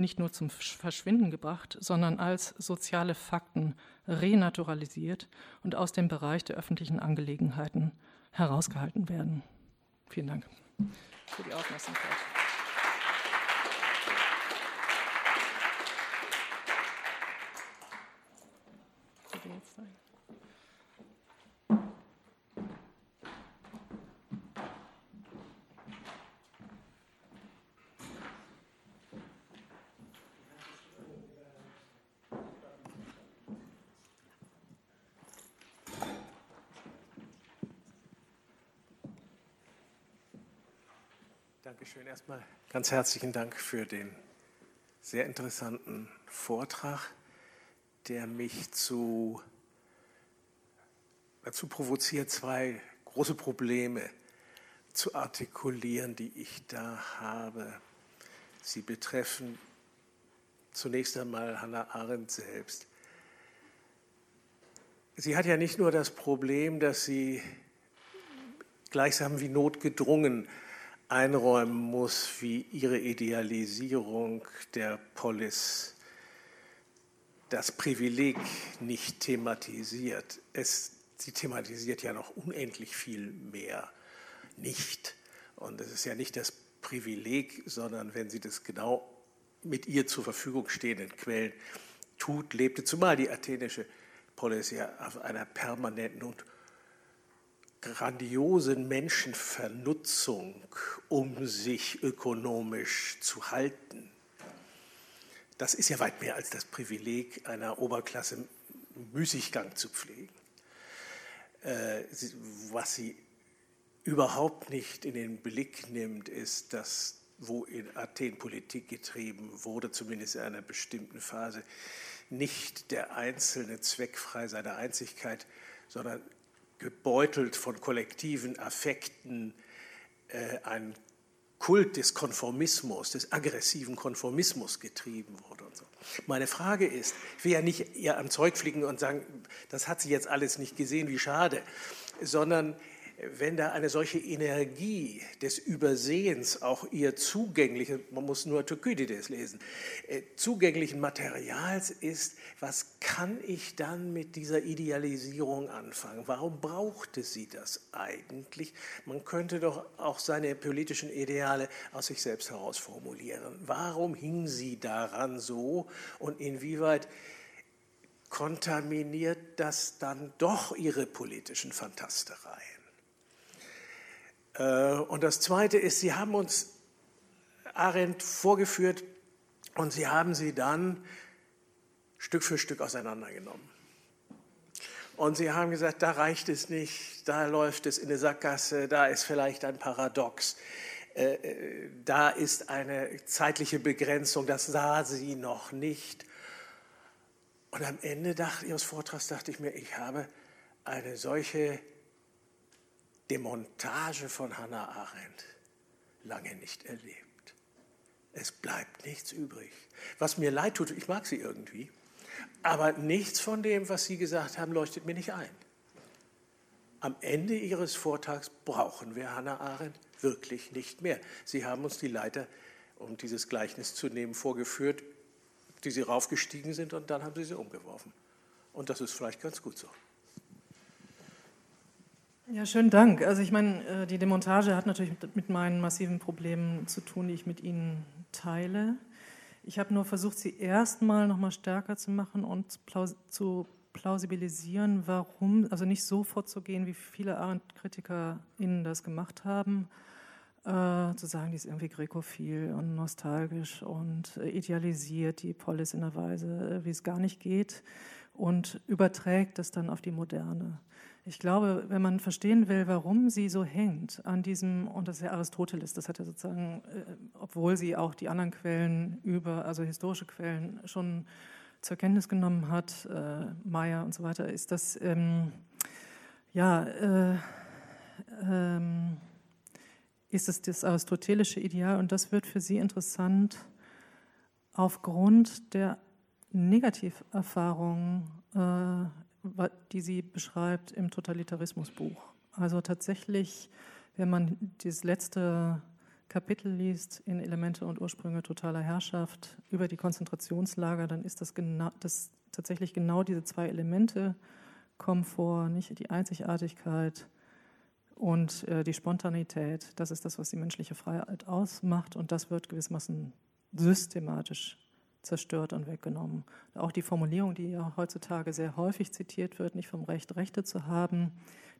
nicht nur zum Verschwinden gebracht, sondern als soziale Fakten renaturalisiert und aus dem Bereich der öffentlichen Angelegenheiten herausgehalten werden. Vielen Dank für die Aufmerksamkeit. Dankeschön. Erstmal ganz herzlichen Dank für den sehr interessanten Vortrag, der mich zu, dazu provoziert, zwei große Probleme zu artikulieren, die ich da habe. Sie betreffen zunächst einmal Hannah Arendt selbst. Sie hat ja nicht nur das Problem, dass sie gleichsam wie notgedrungen einräumen muss, wie ihre Idealisierung der Polis das Privileg nicht thematisiert. Es, sie thematisiert ja noch unendlich viel mehr nicht. Und es ist ja nicht das Privileg, sondern wenn sie das genau mit ihr zur Verfügung stehenden Quellen tut, lebte zumal die athenische Polis ja auf einer permanenten und grandiosen Menschenvernutzung, um sich ökonomisch zu halten. Das ist ja weit mehr als das Privileg einer Oberklasse Müßiggang zu pflegen. Äh, was sie überhaupt nicht in den Blick nimmt, ist, dass wo in Athen Politik getrieben wurde, zumindest in einer bestimmten Phase, nicht der einzelne zweckfrei seiner Einzigkeit, sondern gebeutelt von kollektiven Affekten äh, ein Kult des Konformismus, des aggressiven Konformismus getrieben wurde und so. Meine Frage ist, ich will ja nicht ihr am Zeug fliegen und sagen, das hat sie jetzt alles nicht gesehen, wie schade, sondern wenn da eine solche Energie des Übersehens auch ihr zugängliche, man muss nur Thukydides lesen, äh, zugänglichen Materials ist, was kann ich dann mit dieser Idealisierung anfangen? Warum brauchte sie das eigentlich? Man könnte doch auch seine politischen Ideale aus sich selbst heraus formulieren. Warum hing sie daran so und inwieweit kontaminiert das dann doch ihre politischen Fantastereien? Äh, und das Zweite ist, Sie haben uns Arendt vorgeführt und Sie haben sie dann Stück für Stück auseinandergenommen. Und Sie haben gesagt, da reicht es nicht, da läuft es in eine Sackgasse, da ist vielleicht ein Paradox, äh, äh, da ist eine zeitliche Begrenzung, das sah sie noch nicht. Und am Ende dachte, Ihres Vortrags dachte ich mir, ich habe eine solche Demontage von Hannah Arendt lange nicht erlebt. Es bleibt nichts übrig. Was mir leid tut, ich mag sie irgendwie, aber nichts von dem, was Sie gesagt haben, leuchtet mir nicht ein. Am Ende Ihres Vortrags brauchen wir Hannah Arendt wirklich nicht mehr. Sie haben uns die Leiter, um dieses Gleichnis zu nehmen, vorgeführt, die Sie raufgestiegen sind und dann haben Sie sie umgeworfen. Und das ist vielleicht ganz gut so. Ja, schönen Dank. Also ich meine, äh, die Demontage hat natürlich mit meinen massiven Problemen zu tun, die ich mit Ihnen teile. Ich habe nur versucht, sie erstmal noch mal stärker zu machen und zu plausibilisieren, warum, also nicht so vorzugehen, wie viele Arendt-KritikerInnen das gemacht haben, äh, zu sagen, die ist irgendwie grekophil und nostalgisch und äh, idealisiert die Polis in einer Weise, äh, wie es gar nicht geht und überträgt das dann auf die Moderne. Ich glaube, wenn man verstehen will, warum sie so hängt an diesem, und das ist ja Aristoteles, das hat ja sozusagen, äh, obwohl sie auch die anderen Quellen über, also historische Quellen schon zur Kenntnis genommen hat, äh, Meyer und so weiter, ist das, ähm, ja, äh, ähm, ist es das aristotelische Ideal und das wird für sie interessant aufgrund der Negativerfahrungen äh, die sie beschreibt im Totalitarismusbuch. Also tatsächlich, wenn man das letzte Kapitel liest in Elemente und Ursprünge totaler Herrschaft über die Konzentrationslager, dann ist das, genau, das tatsächlich genau diese zwei Elemente kommen vor, nicht die Einzigartigkeit und äh, die Spontanität. Das ist das, was die menschliche Freiheit ausmacht und das wird gewissermaßen systematisch zerstört und weggenommen. Auch die Formulierung, die ja heutzutage sehr häufig zitiert wird, nicht vom Recht, Rechte zu haben,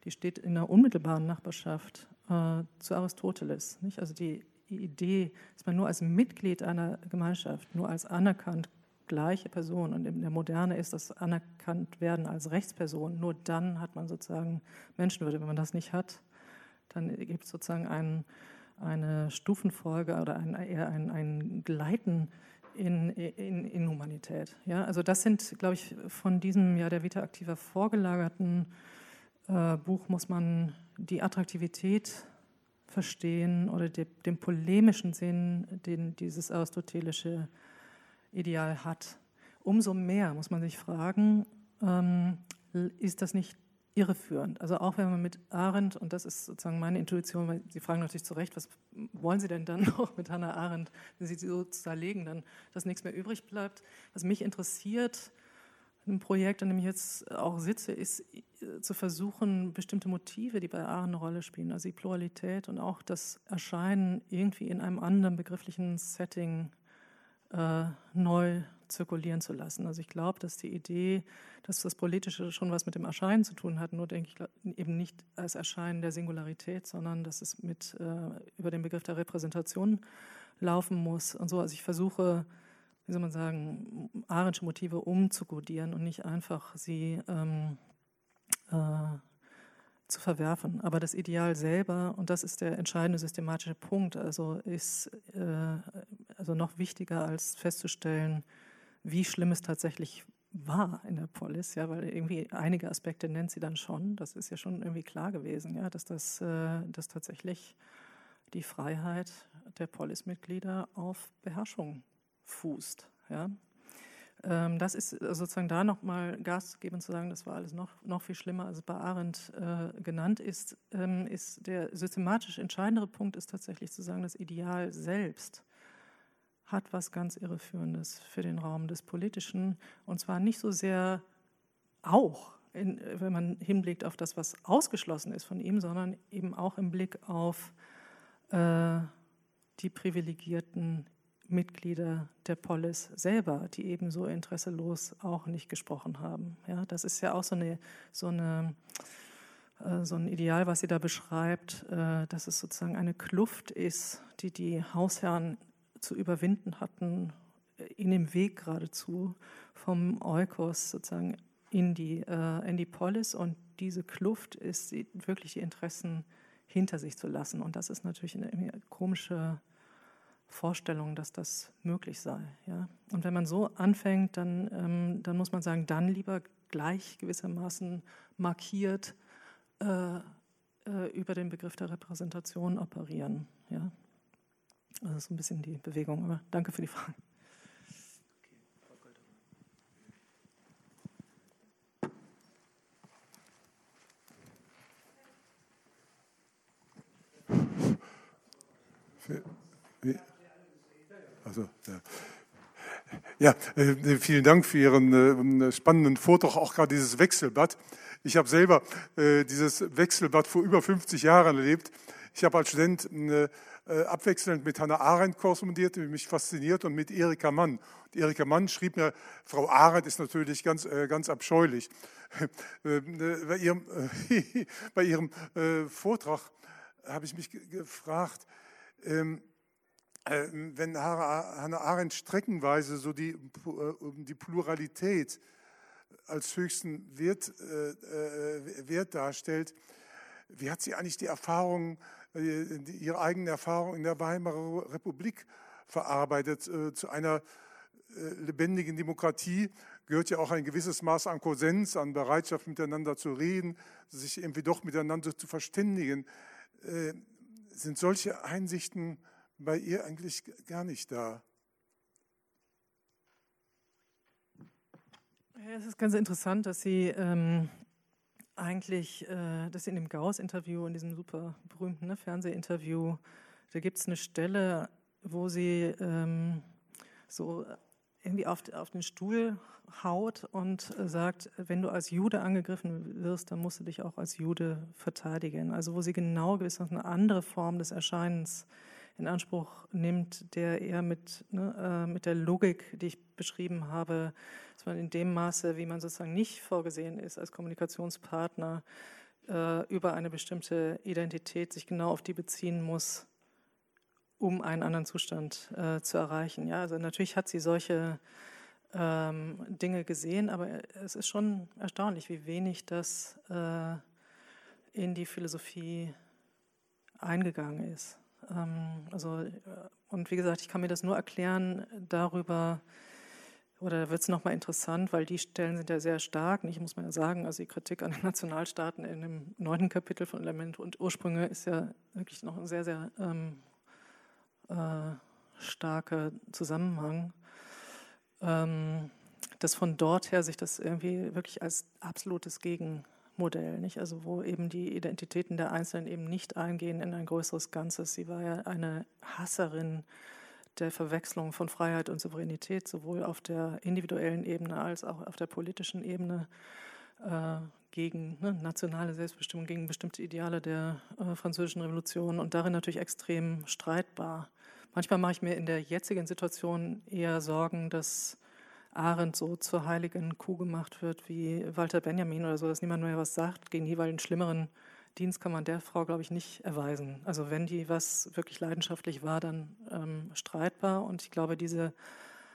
die steht in der unmittelbaren Nachbarschaft äh, zu Aristoteles. Nicht? Also die Idee, dass man nur als Mitglied einer Gemeinschaft, nur als anerkannt gleiche Person und in der Moderne ist das anerkannt werden als Rechtsperson, nur dann hat man sozusagen Menschenwürde. Wenn man das nicht hat, dann gibt es sozusagen ein, eine Stufenfolge oder ein, eher ein, ein Gleiten in, in Inhumanität. Ja, also das sind, glaube ich, von diesem ja der Vita Activa vorgelagerten äh, Buch muss man die Attraktivität verstehen oder de, den polemischen Sinn, den dieses aristotelische Ideal hat. Umso mehr muss man sich fragen, ähm, ist das nicht irreführend. Also auch wenn man mit Arendt, und das ist sozusagen meine Intuition, weil Sie fragen natürlich zu Recht, was wollen Sie denn dann noch mit Hannah Arendt, wenn Sie sie so zerlegen, dann, dass nichts mehr übrig bleibt. Was mich interessiert, ein Projekt, an dem ich jetzt auch sitze, ist äh, zu versuchen, bestimmte Motive, die bei Arendt eine Rolle spielen, also die Pluralität und auch das Erscheinen irgendwie in einem anderen begrifflichen Setting äh, neu zirkulieren zu lassen. Also ich glaube, dass die Idee, dass das Politische schon was mit dem Erscheinen zu tun hat, nur denke ich eben nicht als Erscheinen der Singularität, sondern dass es mit äh, über den Begriff der Repräsentation laufen muss und so. Also ich versuche, wie soll man sagen, Arendtsche Motive umzukodieren und nicht einfach sie ähm, äh, zu verwerfen. Aber das Ideal selber, und das ist der entscheidende systematische Punkt, also ist äh, also noch wichtiger als festzustellen, wie schlimm es tatsächlich war in der Polis, ja, weil irgendwie einige Aspekte nennt sie dann schon. Das ist ja schon irgendwie klar gewesen, ja, dass das äh, dass tatsächlich die Freiheit der Polis-Mitglieder auf Beherrschung fußt. Ja. Ähm, das ist sozusagen da nochmal Gas geben zu sagen, das war alles noch, noch viel schlimmer, als bei Arendt äh, genannt ist, ähm, ist der systematisch entscheidendere Punkt ist tatsächlich zu sagen, das Ideal selbst hat was ganz Irreführendes für den Raum des Politischen und zwar nicht so sehr auch, in, wenn man hinblickt auf das, was ausgeschlossen ist von ihm, sondern eben auch im Blick auf äh, die privilegierten Mitglieder der Polis selber, die ebenso interesselos auch nicht gesprochen haben. Ja, das ist ja auch so, eine, so, eine, äh, so ein Ideal, was sie da beschreibt, äh, dass es sozusagen eine Kluft ist, die die Hausherren zu überwinden hatten, äh, in dem Weg geradezu vom Eukos sozusagen in die, äh, in die Polis. Und diese Kluft ist wirklich die Interessen hinter sich zu lassen. Und das ist natürlich eine komische Vorstellung, dass das möglich sei. Ja? Und wenn man so anfängt, dann, ähm, dann muss man sagen, dann lieber gleich gewissermaßen markiert äh, äh, über den Begriff der Repräsentation operieren. Ja? Das ist ein bisschen die Bewegung, aber danke für die Frage. Also, ja. Ja, äh, vielen Dank für Ihren äh, spannenden Vortrag, auch gerade dieses Wechselbad. Ich habe selber äh, dieses Wechselbad vor über 50 Jahren erlebt. Ich habe als Student abwechselnd mit Hannah Arendt korrespondiert, die mich fasziniert, und mit Erika Mann. Und Erika Mann schrieb mir, Frau Arendt ist natürlich ganz, äh, ganz abscheulich. bei ihrem, bei ihrem Vortrag habe ich mich gefragt, ähm, wenn Hannah Arendt streckenweise so die, die Pluralität als höchsten Wert, Wert darstellt, wie hat sie eigentlich die Erfahrungen äh, ihre eigenen Erfahrungen in der Weimarer Republik verarbeitet. Äh, zu einer äh, lebendigen Demokratie gehört ja auch ein gewisses Maß an Konsens, an Bereitschaft miteinander zu reden, sich irgendwie doch miteinander zu verständigen. Sind solche Einsichten bei ihr eigentlich gar nicht da? Es ist ganz interessant, dass Sie ähm, eigentlich, äh, das in dem Gauss-Interview, in diesem super berühmten ne, Fernsehinterview, da gibt es eine Stelle, wo sie ähm, so irgendwie auf, auf den Stuhl haut und äh, sagt, wenn du als Jude angegriffen wirst, dann musst du dich auch als Jude verteidigen. Also wo sie genau gewiss eine andere Form des Erscheinens in Anspruch nimmt, der eher mit, ne, äh, mit der Logik, die ich beschrieben habe, dass man in dem Maße, wie man sozusagen nicht vorgesehen ist als Kommunikationspartner, äh, über eine bestimmte Identität sich genau auf die beziehen muss, um einen anderen Zustand äh, zu erreichen. Ja, also natürlich hat sie solche ähm, Dinge gesehen, aber es ist schon erstaunlich, wie wenig das äh, in die Philosophie eingegangen ist. Ähm, also, äh, und wie gesagt, ich kann mir das nur erklären darüber, oder wird es nochmal interessant, weil die Stellen sind ja sehr stark. Ich muss mal sagen, also die Kritik an den Nationalstaaten in dem neunten Kapitel von Elemente und Ursprünge ist ja wirklich noch ein sehr, sehr ähm, äh, starker Zusammenhang. Ähm, dass von dort her sich das irgendwie wirklich als absolutes Gegen Modell, nicht? Also wo eben die Identitäten der Einzelnen eben nicht eingehen in ein größeres Ganzes. Sie war ja eine Hasserin der Verwechslung von Freiheit und Souveränität, sowohl auf der individuellen Ebene als auch auf der politischen Ebene äh, gegen ne, nationale Selbstbestimmung, gegen bestimmte Ideale der äh, französischen Revolution und darin natürlich extrem streitbar. Manchmal mache ich mir in der jetzigen Situation eher Sorgen, dass Arendt so zur heiligen Kuh gemacht wird wie Walter Benjamin oder so, dass niemand mehr was sagt. Gegen jeweils schlimmeren Dienst kann man der Frau, glaube ich, nicht erweisen. Also wenn die was wirklich leidenschaftlich war, dann ähm, streitbar. Und ich glaube, diese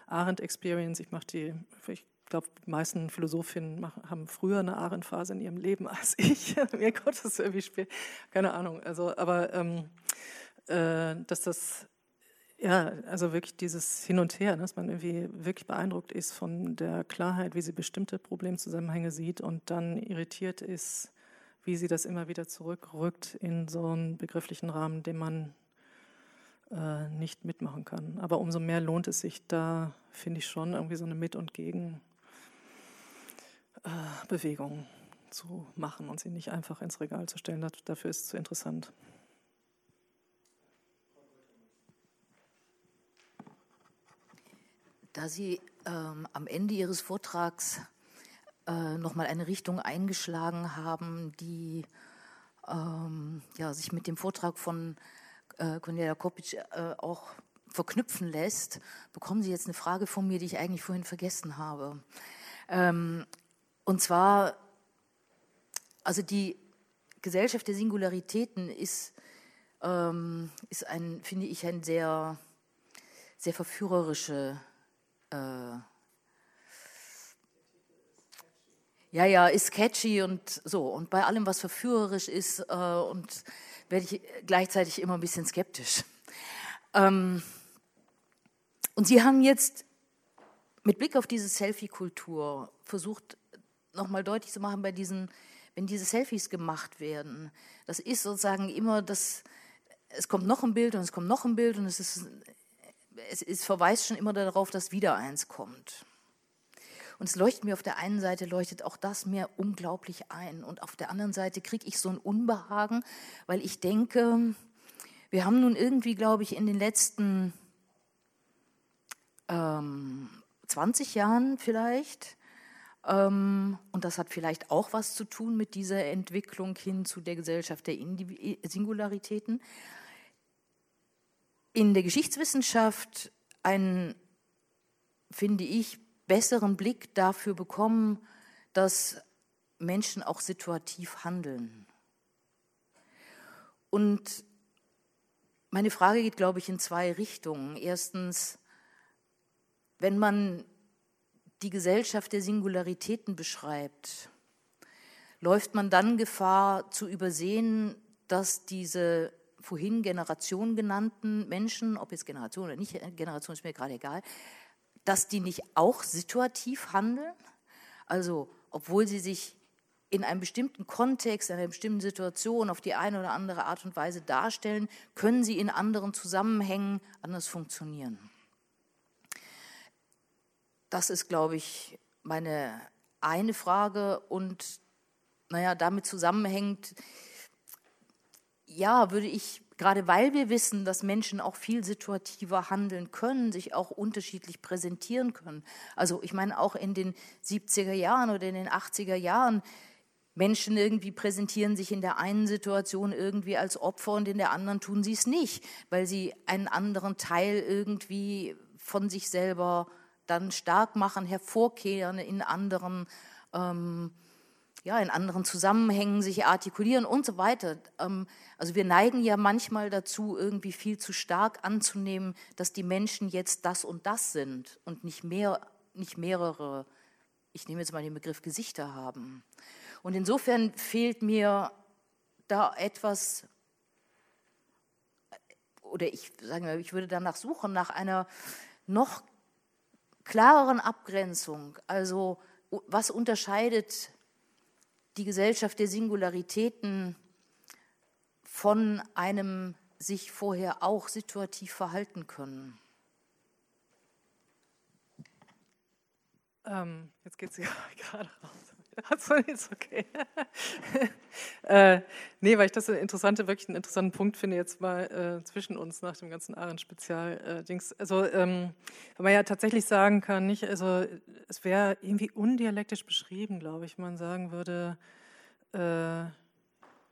Arendt-Experience, ich mache die, ich glaube, die meisten Philosophinnen haben früher eine Arendt-Phase in ihrem Leben als ich. Mir Gott, das ist irgendwie spät. Keine Ahnung. Also, aber ähm, äh, dass das ja, also wirklich dieses Hin und Her, dass man irgendwie wirklich beeindruckt ist von der Klarheit, wie sie bestimmte Problemzusammenhänge sieht und dann irritiert ist, wie sie das immer wieder zurückrückt in so einen begrifflichen Rahmen, den man äh, nicht mitmachen kann. Aber umso mehr lohnt es sich da, finde ich schon, irgendwie so eine Mit- und Gegenbewegung äh, zu machen und sie nicht einfach ins Regal zu stellen. dafür ist es zu interessant. Da Sie ähm, am Ende Ihres Vortrags äh, nochmal eine Richtung eingeschlagen haben, die ähm, ja, sich mit dem Vortrag von äh, Cornelia Kopic äh, auch verknüpfen lässt, bekommen Sie jetzt eine Frage von mir, die ich eigentlich vorhin vergessen habe. Ähm, und zwar, also die Gesellschaft der Singularitäten ist, ähm, ist ein, finde ich, ein sehr, sehr verführerische äh, ja, ja, ist catchy und so. Und bei allem, was verführerisch ist, äh, und werde ich gleichzeitig immer ein bisschen skeptisch. Ähm, und Sie haben jetzt mit Blick auf diese Selfie-Kultur versucht, nochmal deutlich zu machen, bei diesen, wenn diese Selfies gemacht werden, das ist sozusagen immer das, es kommt noch ein Bild und es kommt noch ein Bild und es ist, es, es verweist schon immer darauf, dass wieder eins kommt. Und es leuchtet mir auf der einen Seite, leuchtet auch das mir unglaublich ein. Und auf der anderen Seite kriege ich so ein Unbehagen, weil ich denke, wir haben nun irgendwie, glaube ich, in den letzten ähm, 20 Jahren vielleicht, ähm, und das hat vielleicht auch was zu tun mit dieser Entwicklung hin zu der Gesellschaft der Singularitäten, in der Geschichtswissenschaft einen, finde ich, besseren Blick dafür bekommen, dass Menschen auch situativ handeln. Und meine Frage geht, glaube ich, in zwei Richtungen. Erstens, wenn man die Gesellschaft der Singularitäten beschreibt, läuft man dann Gefahr zu übersehen, dass diese vorhin Generation genannten Menschen, ob jetzt Generation oder nicht Generation, ist mir gerade egal, dass die nicht auch situativ handeln? Also, obwohl sie sich in einem bestimmten Kontext, in einer bestimmten Situation auf die eine oder andere Art und Weise darstellen, können sie in anderen Zusammenhängen anders funktionieren. Das ist, glaube ich, meine eine Frage und naja, damit zusammenhängt, ja, würde ich Gerade weil wir wissen, dass Menschen auch viel situativer handeln können, sich auch unterschiedlich präsentieren können. Also ich meine auch in den 70er Jahren oder in den 80er Jahren, Menschen irgendwie präsentieren sich in der einen Situation irgendwie als Opfer und in der anderen tun sie es nicht, weil sie einen anderen Teil irgendwie von sich selber dann stark machen, hervorkehren in anderen ähm, ja, in anderen Zusammenhängen sich artikulieren und so weiter. Ähm, also wir neigen ja manchmal dazu, irgendwie viel zu stark anzunehmen, dass die Menschen jetzt das und das sind und nicht, mehr, nicht mehrere, ich nehme jetzt mal den Begriff Gesichter haben. Und insofern fehlt mir da etwas, oder ich sage mal, ich würde danach suchen, nach einer noch klareren Abgrenzung. Also was unterscheidet die Gesellschaft der Singularitäten von einem sich vorher auch situativ verhalten können. Ähm, jetzt geht es ja gerade raus. Also ist okay. äh, nee, weil ich das eine interessante, wirklich einen interessanten Punkt finde, jetzt mal äh, zwischen uns nach dem ganzen Arendt-Spezial-Dings. Äh, also, ähm, wenn man ja tatsächlich sagen kann, nicht, also es wäre irgendwie undialektisch beschrieben, glaube ich, man sagen würde, äh,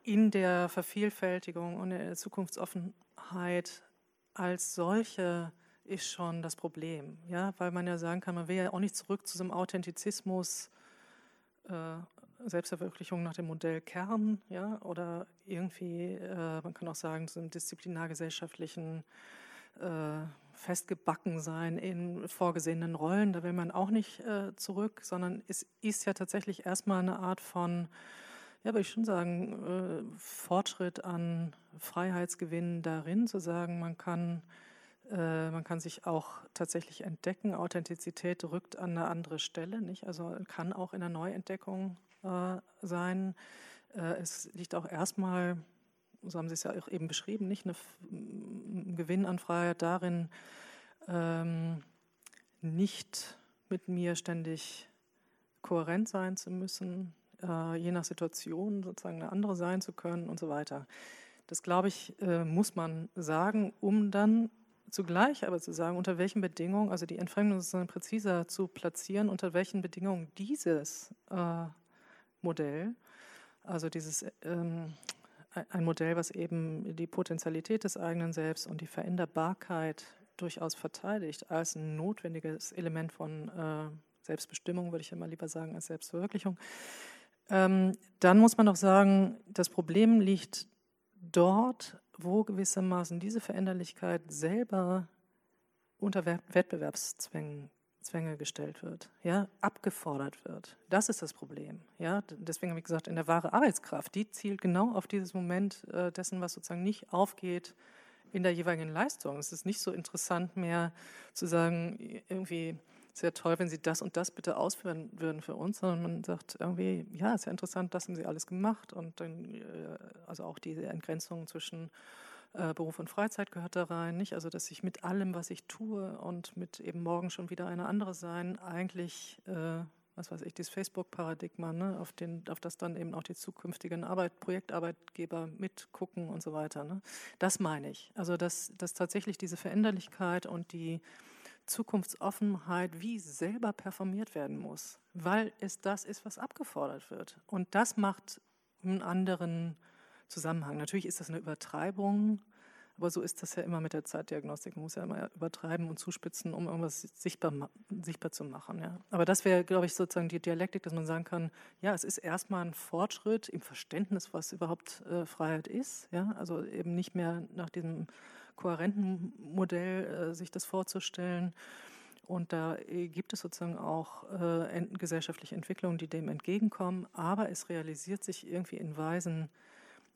in der Vervielfältigung und in der Zukunftsoffenheit als solche ist schon das Problem, ja, weil man ja sagen kann, man will ja auch nicht zurück zu so einem Authentizismus, äh, Selbstverwirklichung nach dem Modell Kern, ja, oder irgendwie, äh, man kann auch sagen, zu einem disziplinargesellschaftlichen äh, festgebacken sein in vorgesehenen Rollen, da will man auch nicht äh, zurück, sondern es ist ja tatsächlich erstmal eine Art von, ja, würde ich schon sagen, äh, Fortschritt an Freiheitsgewinn darin, zu sagen, man kann man kann sich auch tatsächlich entdecken. Authentizität rückt an eine andere Stelle, nicht? Also kann auch in der Neuentdeckung äh, sein. Äh, es liegt auch erstmal, so haben Sie es ja auch eben beschrieben, nicht eine, ein Gewinn an Freiheit darin, ähm, nicht mit mir ständig kohärent sein zu müssen, äh, je nach Situation sozusagen eine andere sein zu können und so weiter. Das, glaube ich, äh, muss man sagen, um dann zugleich aber zu sagen, unter welchen Bedingungen, also die Entfremdung sozusagen präziser zu platzieren, unter welchen Bedingungen dieses äh, Modell, also dieses ähm, ein Modell, was eben die Potentialität des eigenen Selbst und die Veränderbarkeit durchaus verteidigt als ein notwendiges Element von äh, Selbstbestimmung, würde ich immer lieber sagen, als Selbstverwirklichung. Ähm, dann muss man doch sagen, das Problem liegt dort, wo gewissermaßen diese Veränderlichkeit selber unter Wettbewerbszwängen Zwänge gestellt wird, ja, abgefordert wird. Das ist das Problem. Ja. Deswegen habe ich gesagt, in der wahre Arbeitskraft, die zielt genau auf dieses Moment äh, dessen, was sozusagen nicht aufgeht in der jeweiligen Leistung. Es ist nicht so interessant mehr zu sagen, irgendwie sehr toll, wenn Sie das und das bitte ausführen würden für uns, sondern man sagt irgendwie, ja, ist ja interessant, das haben Sie alles gemacht und dann, äh, also auch diese Entgrenzung zwischen äh, Beruf und Freizeit gehört da rein, nicht? Also, dass ich mit allem, was ich tue und mit eben morgen schon wieder eine andere sein, eigentlich, äh, was weiß ich, dieses Facebook-Paradigma, ne? auf, auf das dann eben auch die zukünftigen Arbeit, Projektarbeitgeber mitgucken und so weiter. Ne? Das meine ich. Also, dass, dass tatsächlich diese Veränderlichkeit und die Zukunftsoffenheit wie selber performiert werden muss, weil es das ist, was abgefordert wird. Und das macht einen anderen Zusammenhang. Natürlich ist das eine Übertreibung, aber so ist das ja immer mit der Zeitdiagnostik. Man muss ja immer übertreiben und zuspitzen, um irgendwas sichtbar, sichtbar zu machen. Ja. Aber das wäre, glaube ich, sozusagen die Dialektik, dass man sagen kann, ja, es ist erstmal ein Fortschritt im Verständnis, was überhaupt äh, Freiheit ist. Ja. Also eben nicht mehr nach diesem kohärenten Modell äh, sich das vorzustellen. Und da äh, gibt es sozusagen auch äh, gesellschaftliche Entwicklungen, die dem entgegenkommen, aber es realisiert sich irgendwie in Weisen,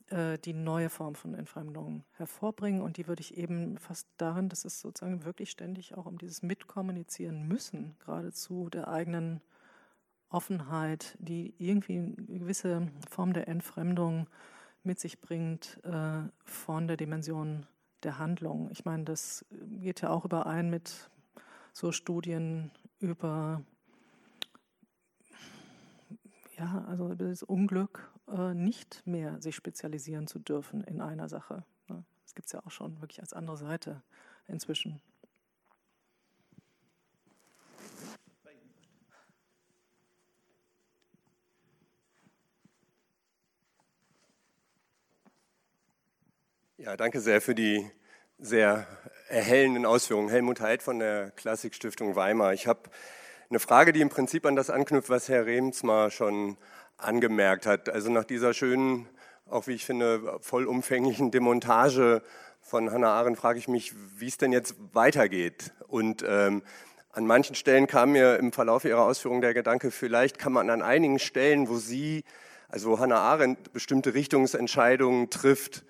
äh, die neue Form von Entfremdung hervorbringen. Und die würde ich eben fast darin, dass es sozusagen wirklich ständig auch um dieses Mitkommunizieren müssen, geradezu der eigenen Offenheit, die irgendwie eine gewisse Form der Entfremdung mit sich bringt äh, von der Dimension der Handlung. Ich meine, das geht ja auch überein mit so Studien über ja, also das Unglück, äh, nicht mehr sich spezialisieren zu dürfen in einer Sache. Ne? Das gibt es ja auch schon wirklich als andere Seite inzwischen. Ja, danke sehr für die sehr erhellenden Ausführungen. Helmut Heid von der Klassikstiftung Weimar. Ich habe eine Frage, die im Prinzip an das anknüpft, was Herr Remsmar schon angemerkt hat. Also nach dieser schönen, auch wie ich finde, vollumfänglichen Demontage von Hannah Arendt frage ich mich, wie es denn jetzt weitergeht. Und ähm, an manchen Stellen kam mir im Verlauf Ihrer Ausführungen der Gedanke, vielleicht kann man an einigen Stellen, wo Sie, also Hannah Arendt, bestimmte Richtungsentscheidungen trifft,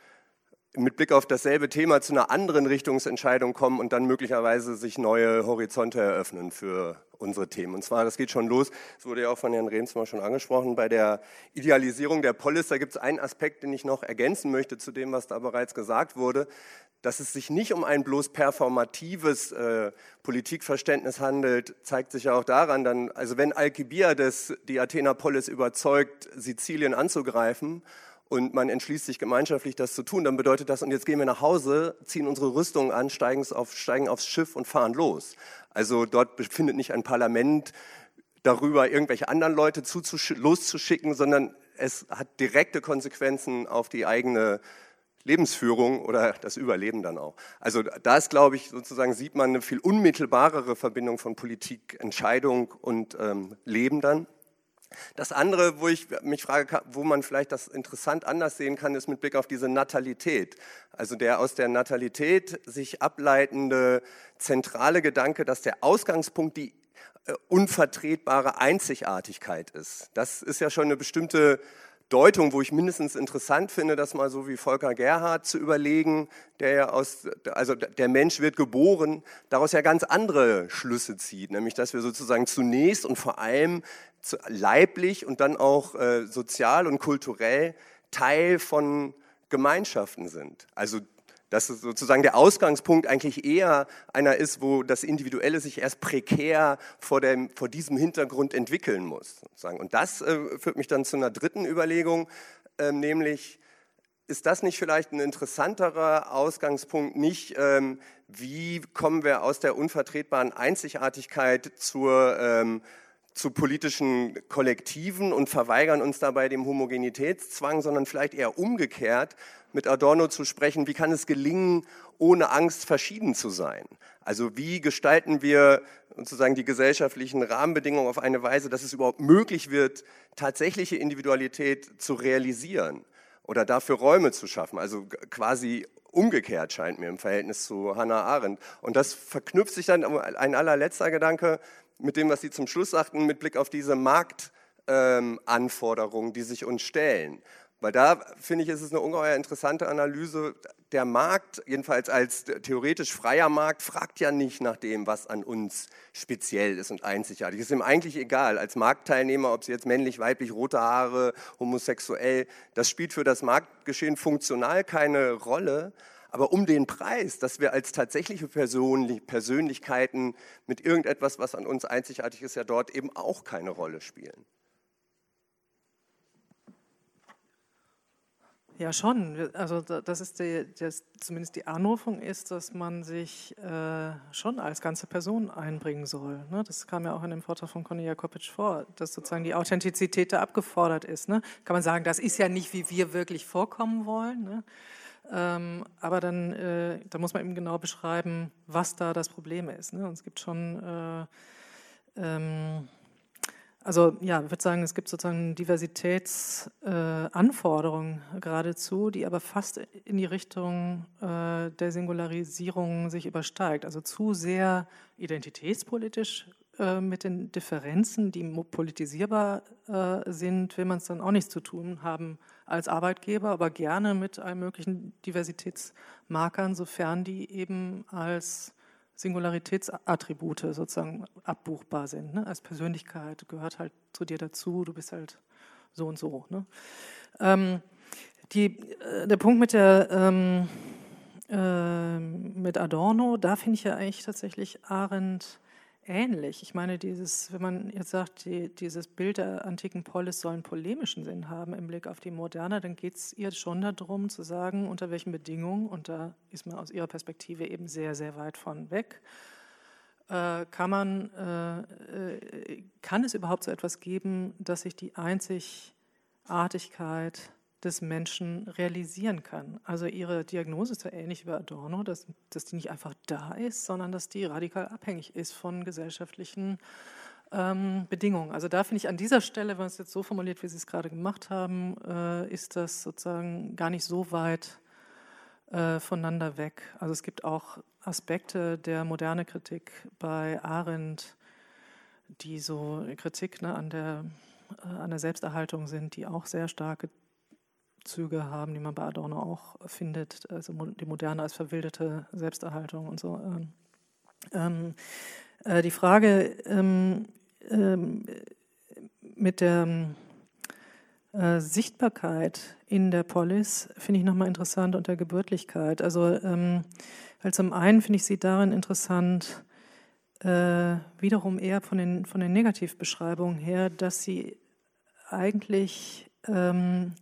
mit Blick auf dasselbe Thema zu einer anderen Richtungsentscheidung kommen und dann möglicherweise sich neue Horizonte eröffnen für unsere Themen. Und zwar, das geht schon los, es wurde ja auch von Herrn Rehms mal schon angesprochen, bei der Idealisierung der Polis, da gibt es einen Aspekt, den ich noch ergänzen möchte zu dem, was da bereits gesagt wurde, dass es sich nicht um ein bloß performatives äh, Politikverständnis handelt, zeigt sich ja auch daran, dann, also wenn Alkibiades die Athener Polis überzeugt, Sizilien anzugreifen, und man entschließt sich gemeinschaftlich, das zu tun, dann bedeutet das, und jetzt gehen wir nach Hause, ziehen unsere Rüstungen an, steigen, auf, steigen aufs Schiff und fahren los. Also dort befindet nicht ein Parlament darüber, irgendwelche anderen Leute loszuschicken, sondern es hat direkte Konsequenzen auf die eigene Lebensführung oder das Überleben dann auch. Also da ist, glaube ich, sozusagen sieht man eine viel unmittelbarere Verbindung von Politik, Entscheidung und ähm, Leben dann. Das andere, wo ich mich frage, wo man vielleicht das interessant anders sehen kann, ist mit Blick auf diese Natalität. Also der aus der Natalität sich ableitende zentrale Gedanke, dass der Ausgangspunkt die äh, unvertretbare Einzigartigkeit ist. Das ist ja schon eine bestimmte Deutung, wo ich mindestens interessant finde, das mal so wie Volker Gerhard zu überlegen, der ja aus, also der Mensch wird geboren, daraus ja ganz andere Schlüsse zieht, nämlich dass wir sozusagen zunächst und vor allem leiblich und dann auch äh, sozial und kulturell Teil von Gemeinschaften sind. Also dass sozusagen der Ausgangspunkt eigentlich eher einer ist, wo das Individuelle sich erst prekär vor, dem, vor diesem Hintergrund entwickeln muss. Sozusagen. Und das äh, führt mich dann zu einer dritten Überlegung, äh, nämlich ist das nicht vielleicht ein interessanterer Ausgangspunkt, nicht ähm, wie kommen wir aus der unvertretbaren Einzigartigkeit zur ähm, zu politischen Kollektiven und verweigern uns dabei dem Homogenitätszwang, sondern vielleicht eher umgekehrt mit Adorno zu sprechen, wie kann es gelingen, ohne Angst verschieden zu sein? Also wie gestalten wir sozusagen die gesellschaftlichen Rahmenbedingungen auf eine Weise, dass es überhaupt möglich wird, tatsächliche Individualität zu realisieren oder dafür Räume zu schaffen? Also quasi umgekehrt scheint mir im Verhältnis zu Hannah Arendt. Und das verknüpft sich dann, ein allerletzter Gedanke, mit dem, was Sie zum Schluss sagten, mit Blick auf diese Marktanforderungen, ähm, die sich uns stellen. Weil da finde ich, ist es eine ungeheuer interessante Analyse. Der Markt, jedenfalls als theoretisch freier Markt, fragt ja nicht nach dem, was an uns speziell ist und einzigartig. Ist ihm eigentlich egal, als Marktteilnehmer, ob sie jetzt männlich, weiblich, rote Haare, homosexuell, das spielt für das Marktgeschehen funktional keine Rolle aber um den Preis, dass wir als tatsächliche Persönlichkeiten mit irgendetwas, was an uns einzigartig ist, ja dort eben auch keine Rolle spielen. Ja, schon. Also das ist die, das, zumindest die Anrufung ist, dass man sich äh, schon als ganze Person einbringen soll. Ne? Das kam ja auch in dem Vortrag von Conny Jakopitsch vor, dass sozusagen die Authentizität da abgefordert ist. Ne? Kann man sagen, das ist ja nicht, wie wir wirklich vorkommen wollen. Ne? Ähm, aber dann, äh, da muss man eben genau beschreiben, was da das Problem ist. Ne? Und es gibt schon, äh, ähm, also ja, ich würde sagen, es gibt sozusagen Diversitätsanforderungen äh, geradezu, die aber fast in die Richtung äh, der Singularisierung sich übersteigt. Also zu sehr identitätspolitisch äh, mit den Differenzen, die politisierbar äh, sind, will man es dann auch nichts zu tun haben als Arbeitgeber, aber gerne mit allen möglichen Diversitätsmarkern, sofern die eben als Singularitätsattribute sozusagen abbuchbar sind. Ne? Als Persönlichkeit gehört halt zu dir dazu, du bist halt so und so. Ne? Ähm, die, äh, der Punkt mit der ähm, äh, mit Adorno, da finde ich ja eigentlich tatsächlich Arendt ähnlich. Ich meine, dieses, wenn man jetzt sagt, die, dieses Bild der antiken Polis soll einen polemischen Sinn haben im Blick auf die Moderne, dann geht es ihr schon darum zu sagen, unter welchen Bedingungen, und da ist man aus ihrer Perspektive eben sehr, sehr weit von weg, äh, kann man, äh, äh kann es überhaupt so etwas geben, dass sich die Einzigartigkeit des Menschen realisieren kann. Also ihre Diagnose ist ja ähnlich wie Adorno, dass, dass die nicht einfach da ist, sondern dass die radikal abhängig ist von gesellschaftlichen ähm, Bedingungen. Also da finde ich an dieser Stelle, wenn man es jetzt so formuliert, wie Sie es gerade gemacht haben, äh, ist das sozusagen gar nicht so weit äh, voneinander weg. Also es gibt auch Aspekte der moderne Kritik bei Arendt, die so Kritik ne, an, der, äh, an der Selbsterhaltung sind, die auch sehr starke Züge haben, die man bei Adorno auch findet, also die Moderne als verwilderte Selbsterhaltung und so. Ähm, ähm äh, die Frage ähm, ähm, mit der äh, Sichtbarkeit in der Polis finde ich nochmal interessant und der Gebürtlichkeit. Also, ähm, weil zum einen finde ich sie darin interessant, äh, wiederum eher von den, von den Negativbeschreibungen her, dass sie eigentlich ähm,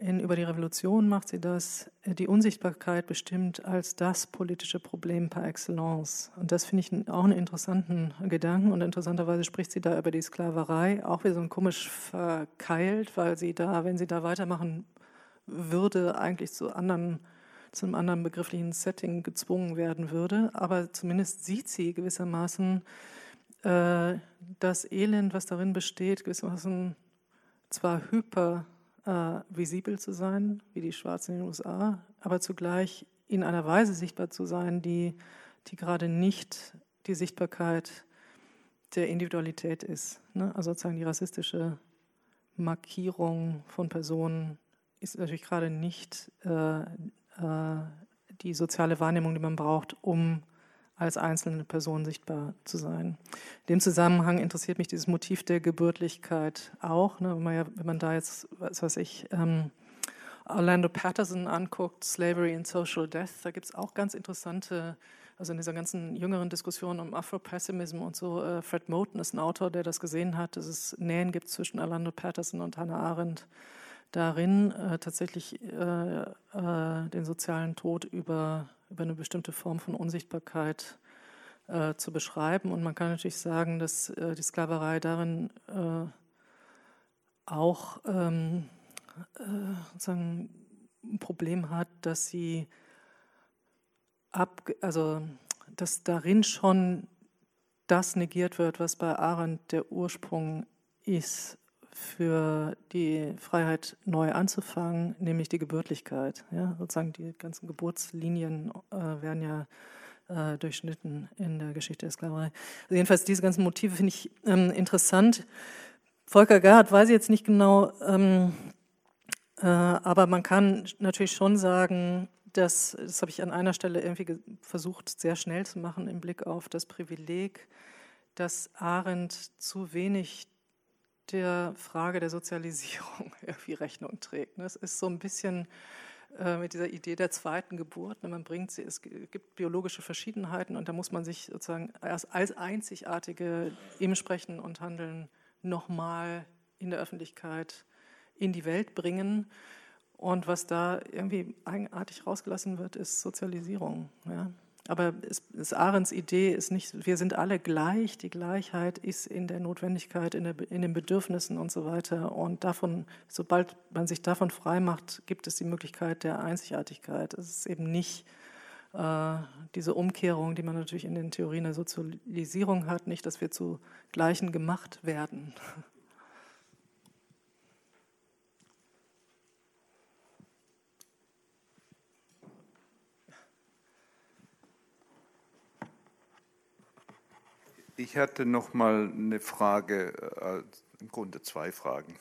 in Über die Revolution macht sie das, die Unsichtbarkeit bestimmt als das politische Problem par excellence. Und das finde ich auch einen interessanten Gedanken. Und interessanterweise spricht sie da über die Sklaverei, auch wieder so ein komisch verkeilt, weil sie da, wenn sie da weitermachen würde, eigentlich zu anderen, zu einem anderen begrifflichen Setting gezwungen werden würde. Aber zumindest sieht sie gewissermaßen äh, das Elend, was darin besteht, gewissermaßen zwar hyper äh, visibel zu sein, wie die Schwarzen in den USA, aber zugleich in einer Weise sichtbar zu sein, die, die gerade nicht die Sichtbarkeit der Individualität ist. Ne? Also sozusagen die rassistische Markierung von Personen ist natürlich gerade nicht äh, äh, die soziale Wahrnehmung, die man braucht, um als einzelne Person sichtbar zu sein. In dem Zusammenhang interessiert mich dieses Motiv der Gebürtlichkeit auch. Ne, wenn, man ja, wenn, man da jetzt, was weiß ich, ähm, Orlando Patterson anguckt, Slavery and Social Death, da gibt es auch ganz interessante, also in dieser ganzen jüngeren Diskussion um Afro-Pessimism und so, äh, Fred Moten ist ein Autor, der das gesehen hat, dass es Nähen gibt zwischen Orlando Patterson und Hannah Arendt darin, äh, tatsächlich äh, äh den sozialen Tod über über eine bestimmte Form von Unsichtbarkeit äh, zu beschreiben. Und man kann natürlich sagen, dass äh, die Sklaverei darin äh, auch ähm, äh, sozusagen ein Problem hat, dass sie ab, also dass darin schon das negiert wird, was bei Arendt der Ursprung ist für die Freiheit neu anzufangen, nämlich die Gebürtlichkeit. Ja, sozusagen die ganzen Geburtslinien äh, werden ja äh, durchschnitten in der Geschichte der Sklaverei. Also jedenfalls diese ganzen Motive finde ich ähm, interessant. Volker Gerhardt weiß ich jetzt nicht genau, ähm, äh, aber man kann natürlich schon sagen, dass, das habe ich an einer Stelle irgendwie versucht, sehr schnell zu machen im Blick auf das Privileg, dass Arendt zu wenig der Frage der Sozialisierung irgendwie Rechnung trägt. Es ist so ein bisschen äh, mit dieser Idee der zweiten Geburt. Ne, man bringt sie, es gibt biologische Verschiedenheiten und da muss man sich sozusagen als, Einzigartige im Sprechen und Handeln nochmal in der Öffentlichkeit in die Welt bringen. Und was da irgendwie eigenartig rausgelassen wird, ist Sozialisierung. Ja? Aber es, es Arends Idee ist nicht, wir sind alle gleich. Die Gleichheit ist in der Notwendigkeit, in, der, in den Bedürfnissen und so weiter. Und davon, sobald man sich davon frei macht, gibt es die Möglichkeit der Einzigartigkeit. Es ist eben nicht äh, diese Umkehrung, die man natürlich in den Theorien der Sozialisierung hat, nicht, dass wir zu Gleichen gemacht werden. Ich hatte noch mal eine Frage, äh, im Grunde zwei Fragen.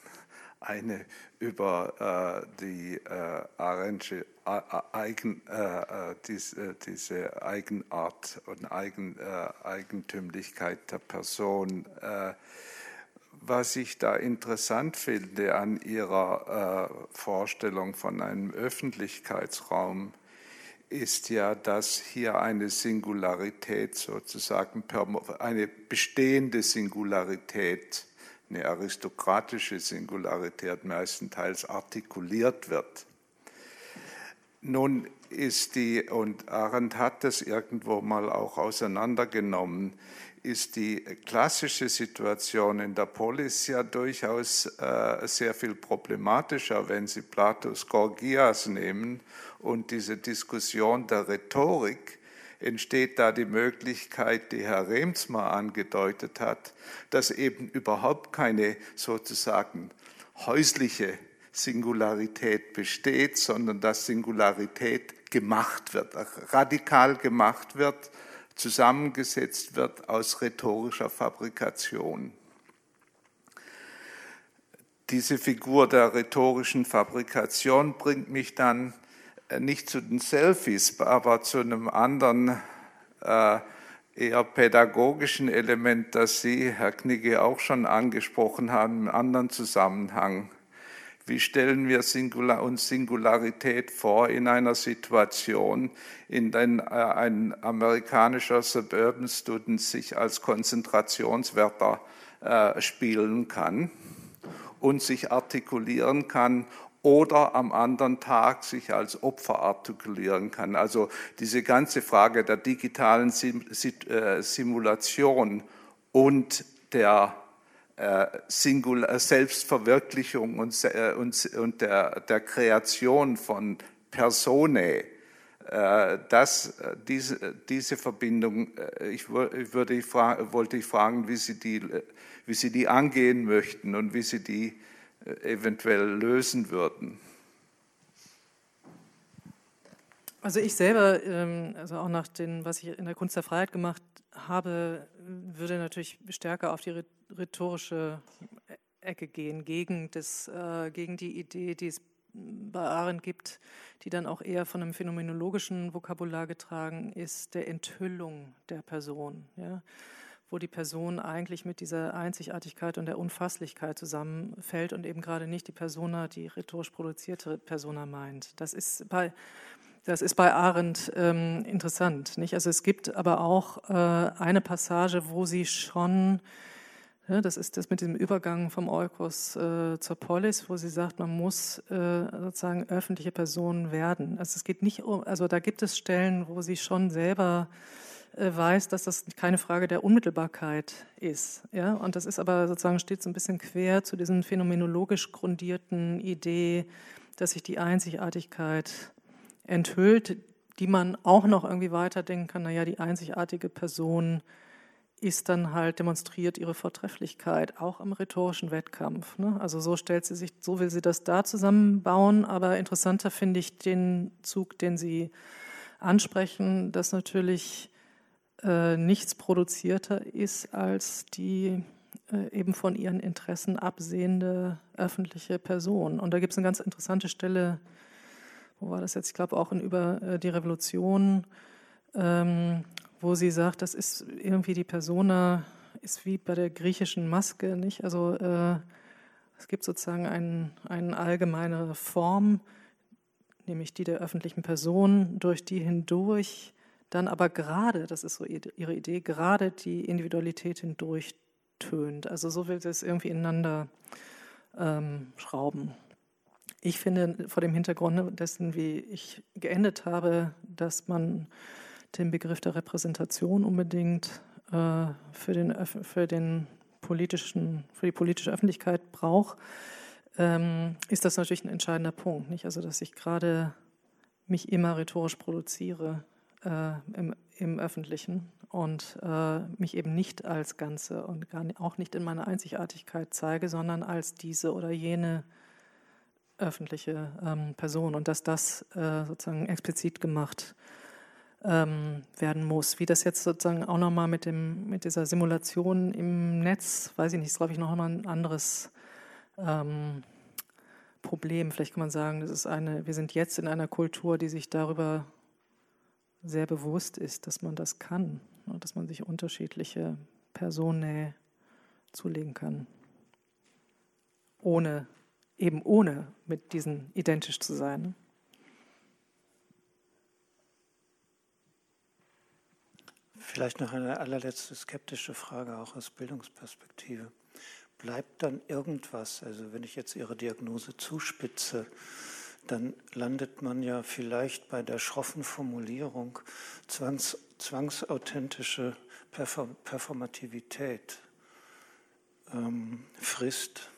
Eine über äh, die äh, Arendtsche äh, Eigen, äh, äh, diese, diese, Eigenart und Eigen, Eigentümlichkeit der Person. was ich da interessant finde an Ihrer Vorstellung von einem Öffentlichkeitsraum, ist ja, dass hier eine Singularität sozusagen, eine bestehende Singularität, eine aristokratische Singularität meistenteils artikuliert wird. Nun ist die, und Arendt hat das irgendwo mal auch auseinandergenommen, ist die klassische Situation in der Polis ja durchaus äh, sehr viel problematischer, wenn Sie Platos Gorgias nehmen und diese Diskussion der Rhetorik entsteht da die Möglichkeit, die Herr Remsmar angedeutet hat, dass eben überhaupt keine sozusagen häusliche Singularität besteht, sondern dass Singularität gemacht wird, radikal gemacht wird zusammengesetzt wird aus rhetorischer Fabrikation. Diese Figur der rhetorischen Fabrikation bringt mich dann äh, nicht zu den Selfies, aber zu einem anderen äh, eher pädagogischen Element, das Sie, Herr Knigge, auch schon angesprochen haben, im anderen Zusammenhang. Wie stellen wir Singular uns Singularität vor in einer Situation, in der äh, ein amerikanischer Suburban Student sich als Konzentrationswärter äh, spielen kann und sich artikulieren kann oder am anderen Tag sich als Opfer artikulieren kann. Also diese ganze Frage der digitalen äh, Simulation und der äh, Singular, äh, Selbstverwirklichung und, äh, und, und der, der, Kreation von Personae, das, diese, diese Verbindung, ich, würde ich wollte ich fragen, wie Sie, die, wie Sie die angehen möchten und wie Sie die eventuell lösen würden. Also ich selber, ähm, also auch nach dem, was ich in der Kunst der Freiheit gemacht habe, würde natürlich stärker auf die rhetorische Ecke gehen, gegen, das, äh, gegen die Idee, die es bei Arendt gibt, die dann auch eher von einem phänomenologischen Vokabular getragen ist, der Enthüllung der Person, ja, wo die Person eigentlich mit dieser Einzigartigkeit und der Unfasslichkeit zusammenfällt und eben gerade nicht die Persona, die rhetorisch produzierte Persona meint. Das ist bei, das ist bei Arendt ähm, interessant. Nicht? Also es gibt aber auch äh, eine Passage, wo sie schon ja, das ist das mit dem Übergang vom Eukos äh, zur Polis, wo sie sagt, man muss äh, sozusagen öffentliche Personen werden. Also es geht nicht um, also da gibt es Stellen, wo sie schon selber äh, weiß, dass das keine Frage der Unmittelbarkeit ist. Ja? Und das ist aber sozusagen steht so ein bisschen quer zu diesen phänomenologisch grundierten Idee, dass sich die Einzigartigkeit enthüllt, die man auch noch irgendwie weiterdenken kann. Naja, die einzigartige Person ist dann halt demonstriert ihre Vortrefflichkeit, auch im rhetorischen Wettkampf. Ne? Also so stellt sie sich, so will sie das da zusammenbauen, aber interessanter finde ich den Zug, den sie ansprechen, dass natürlich äh, nichts produzierter ist als die äh, eben von ihren Interessen absehende öffentliche Person. Und da gibt es eine ganz interessante Stelle, wo war das jetzt? Ich glaube auch in über äh, die Revolution. Ähm, wo sie sagt, das ist irgendwie die Persona, ist wie bei der griechischen Maske, nicht? Also äh, es gibt sozusagen ein, eine allgemeine Form, nämlich die der öffentlichen Person, durch die hindurch dann aber gerade, das ist so ihre Idee, gerade die Individualität hindurch tönt. Also so will sie es irgendwie ineinander ähm, schrauben. Ich finde vor dem Hintergrund dessen, wie ich geendet habe, dass man den Begriff der Repräsentation unbedingt äh, für, den, für, den politischen, für die politische Öffentlichkeit braucht, ähm, ist das natürlich ein entscheidender Punkt. Nicht? Also, dass ich gerade mich immer rhetorisch produziere äh, im, im, Öffentlichen und äh, mich eben nicht als Ganze und gar auch nicht in meiner Einzigartigkeit zeige, sondern als diese oder jene öffentliche ähm, Person und dass das äh, sozusagen explizit gemacht ähm, werden muss. Wie das jetzt sozusagen auch nochmal mit, mit dieser Simulation im Netz, weiß ich nicht, ist glaube ich nochmal ein anderes ähm, Problem. Vielleicht kann man sagen, das ist eine, wir sind jetzt in einer Kultur, die sich darüber sehr bewusst ist, dass man das kann, ne, dass man sich unterschiedliche Personen zulegen kann, ohne eben ohne mit diesen identisch zu sein. Vielleicht noch eine allerletzte skeptische Frage, auch aus Bildungsperspektive. Bleibt dann irgendwas, also wenn ich jetzt Ihre Diagnose zuspitze, dann landet man ja vielleicht bei der schroffen Formulierung zwangs, zwangsauthentische Perform Performativität ähm, frisst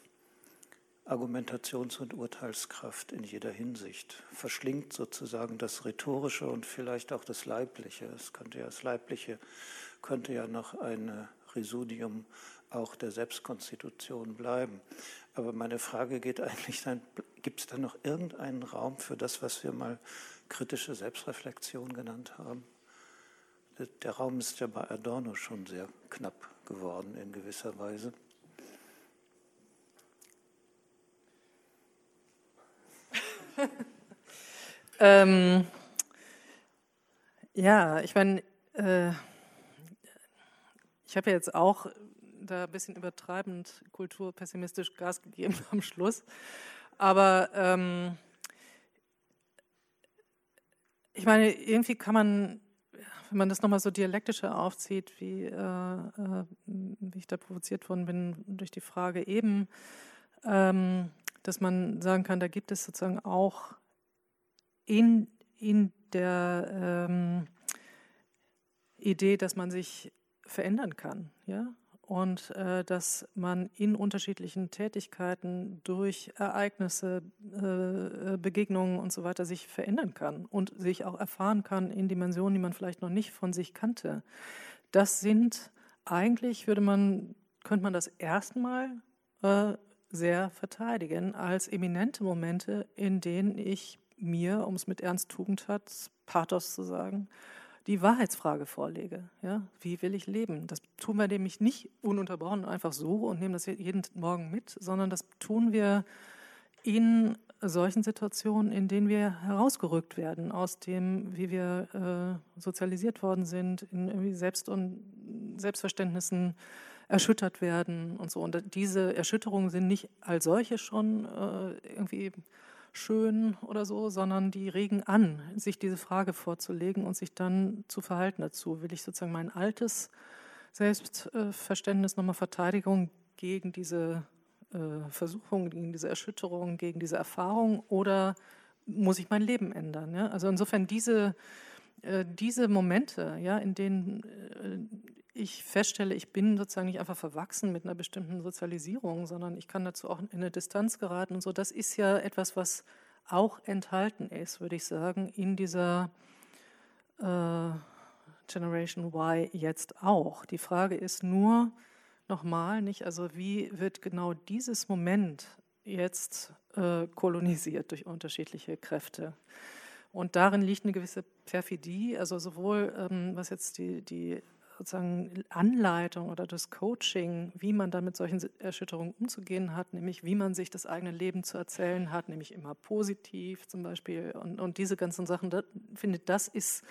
Argumentations- und Urteilskraft in jeder Hinsicht, verschlingt sozusagen das Rhetorische und vielleicht auch das Leibliche. Es könnte ja das Leibliche könnte ja noch ein Resudium auch der Selbstkonstitution bleiben. Aber meine Frage geht eigentlich dann, gibt es da noch irgendeinen Raum für das, was wir mal kritische Selbstreflexion genannt haben? Der Raum ist ja bei Adorno schon sehr knapp geworden in gewisser Weise. Ähm, ja, ich meine, äh, ich habe ja jetzt auch da ein bisschen übertreibend kulturpessimistisch Gas gegeben am Schluss. Aber ähm, ich meine, irgendwie kann man, wenn man das nochmal so dialektischer aufzieht, wie, äh, äh, wie ich da provoziert worden bin durch die Frage eben, ähm, dass man sagen kann, da gibt es sozusagen auch in, in der ähm, Idee, dass man sich verändern kann, ja, und äh, dass man in unterschiedlichen Tätigkeiten durch Ereignisse, äh, äh, Begegnungen und so weiter sich verändern kann und sich auch erfahren kann in Dimensionen, die man vielleicht noch nicht von sich kannte. Das sind eigentlich, würde man, könnte man das erstmal äh, sehr verteidigen als eminente Momente, in denen ich mir, um es mit Ernst Tugendhat, Pathos zu sagen, die Wahrheitsfrage vorlege. Ja? Wie will ich leben? Das tun wir nämlich nicht ununterbrochen einfach so und nehmen das jeden Morgen mit, sondern das tun wir in solchen Situationen, in denen wir herausgerückt werden aus dem, wie wir äh, sozialisiert worden sind, in irgendwie Selbst- und Selbstverständnissen erschüttert werden und so. Und diese Erschütterungen sind nicht als solche schon äh, irgendwie schön oder so, sondern die regen an, sich diese Frage vorzulegen und sich dann zu verhalten dazu. Will ich sozusagen mein altes Selbstverständnis nochmal Verteidigung gegen diese äh, Versuchung, gegen diese Erschütterung, gegen diese Erfahrung oder muss ich mein Leben ändern? Ja? Also insofern diese, äh, diese Momente, ja, in denen äh, ich feststelle, ich bin sozusagen nicht einfach verwachsen mit einer bestimmten Sozialisierung, sondern ich kann dazu auch in eine Distanz geraten und so. Das ist ja etwas, was auch enthalten ist, würde ich sagen, in dieser äh, Generation Y jetzt auch. Die Frage ist nur, nochmal nicht, also wie wird genau dieses Moment jetzt äh, kolonisiert durch unterschiedliche Kräfte? Und darin liegt eine gewisse Perfidie, also sowohl ähm, was jetzt die, die sozusagen Anleitung oder das Coaching, wie man dann mit solchen Erschütterungen umzugehen hat, nämlich wie man sich das eigene Leben zu erzählen hat, nämlich immer positiv zum Beispiel und, und diese ganzen Sachen, da, finde das ist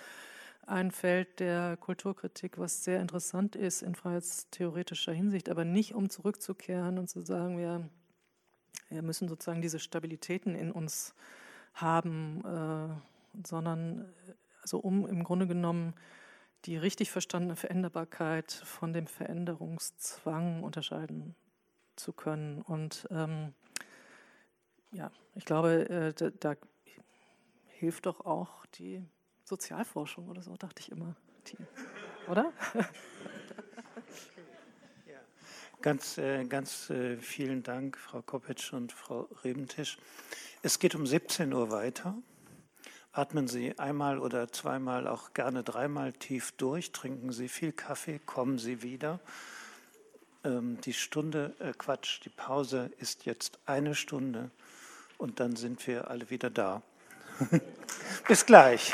ein Feld der Kulturkritik, was sehr interessant ist in freiheitstheoretischer Hinsicht, aber nicht um zurückzukehren und zu sagen, wir, wir müssen sozusagen diese Stabilitäten in uns haben, äh, sondern also um im Grunde genommen die richtig verstandene Veränderbarkeit von dem Veränderungszwang unterscheiden zu können. Und ähm, ja, ich glaube, äh, da, da, hilft doch auch die Sozialforschung oder so, dachte ich immer. Die, oder? Ganz, äh, ganz äh, vielen Dank, Frau Kopitsch und Frau Rebentisch. Es geht um 17 Uhr weiter. Atmen Sie einmal oder zweimal, auch gerne dreimal tief durch, trinken Sie viel Kaffee, kommen Sie wieder. Ähm, die Stunde, äh Quatsch, die Pause ist jetzt eine Stunde und dann sind wir alle wieder da. Bis gleich.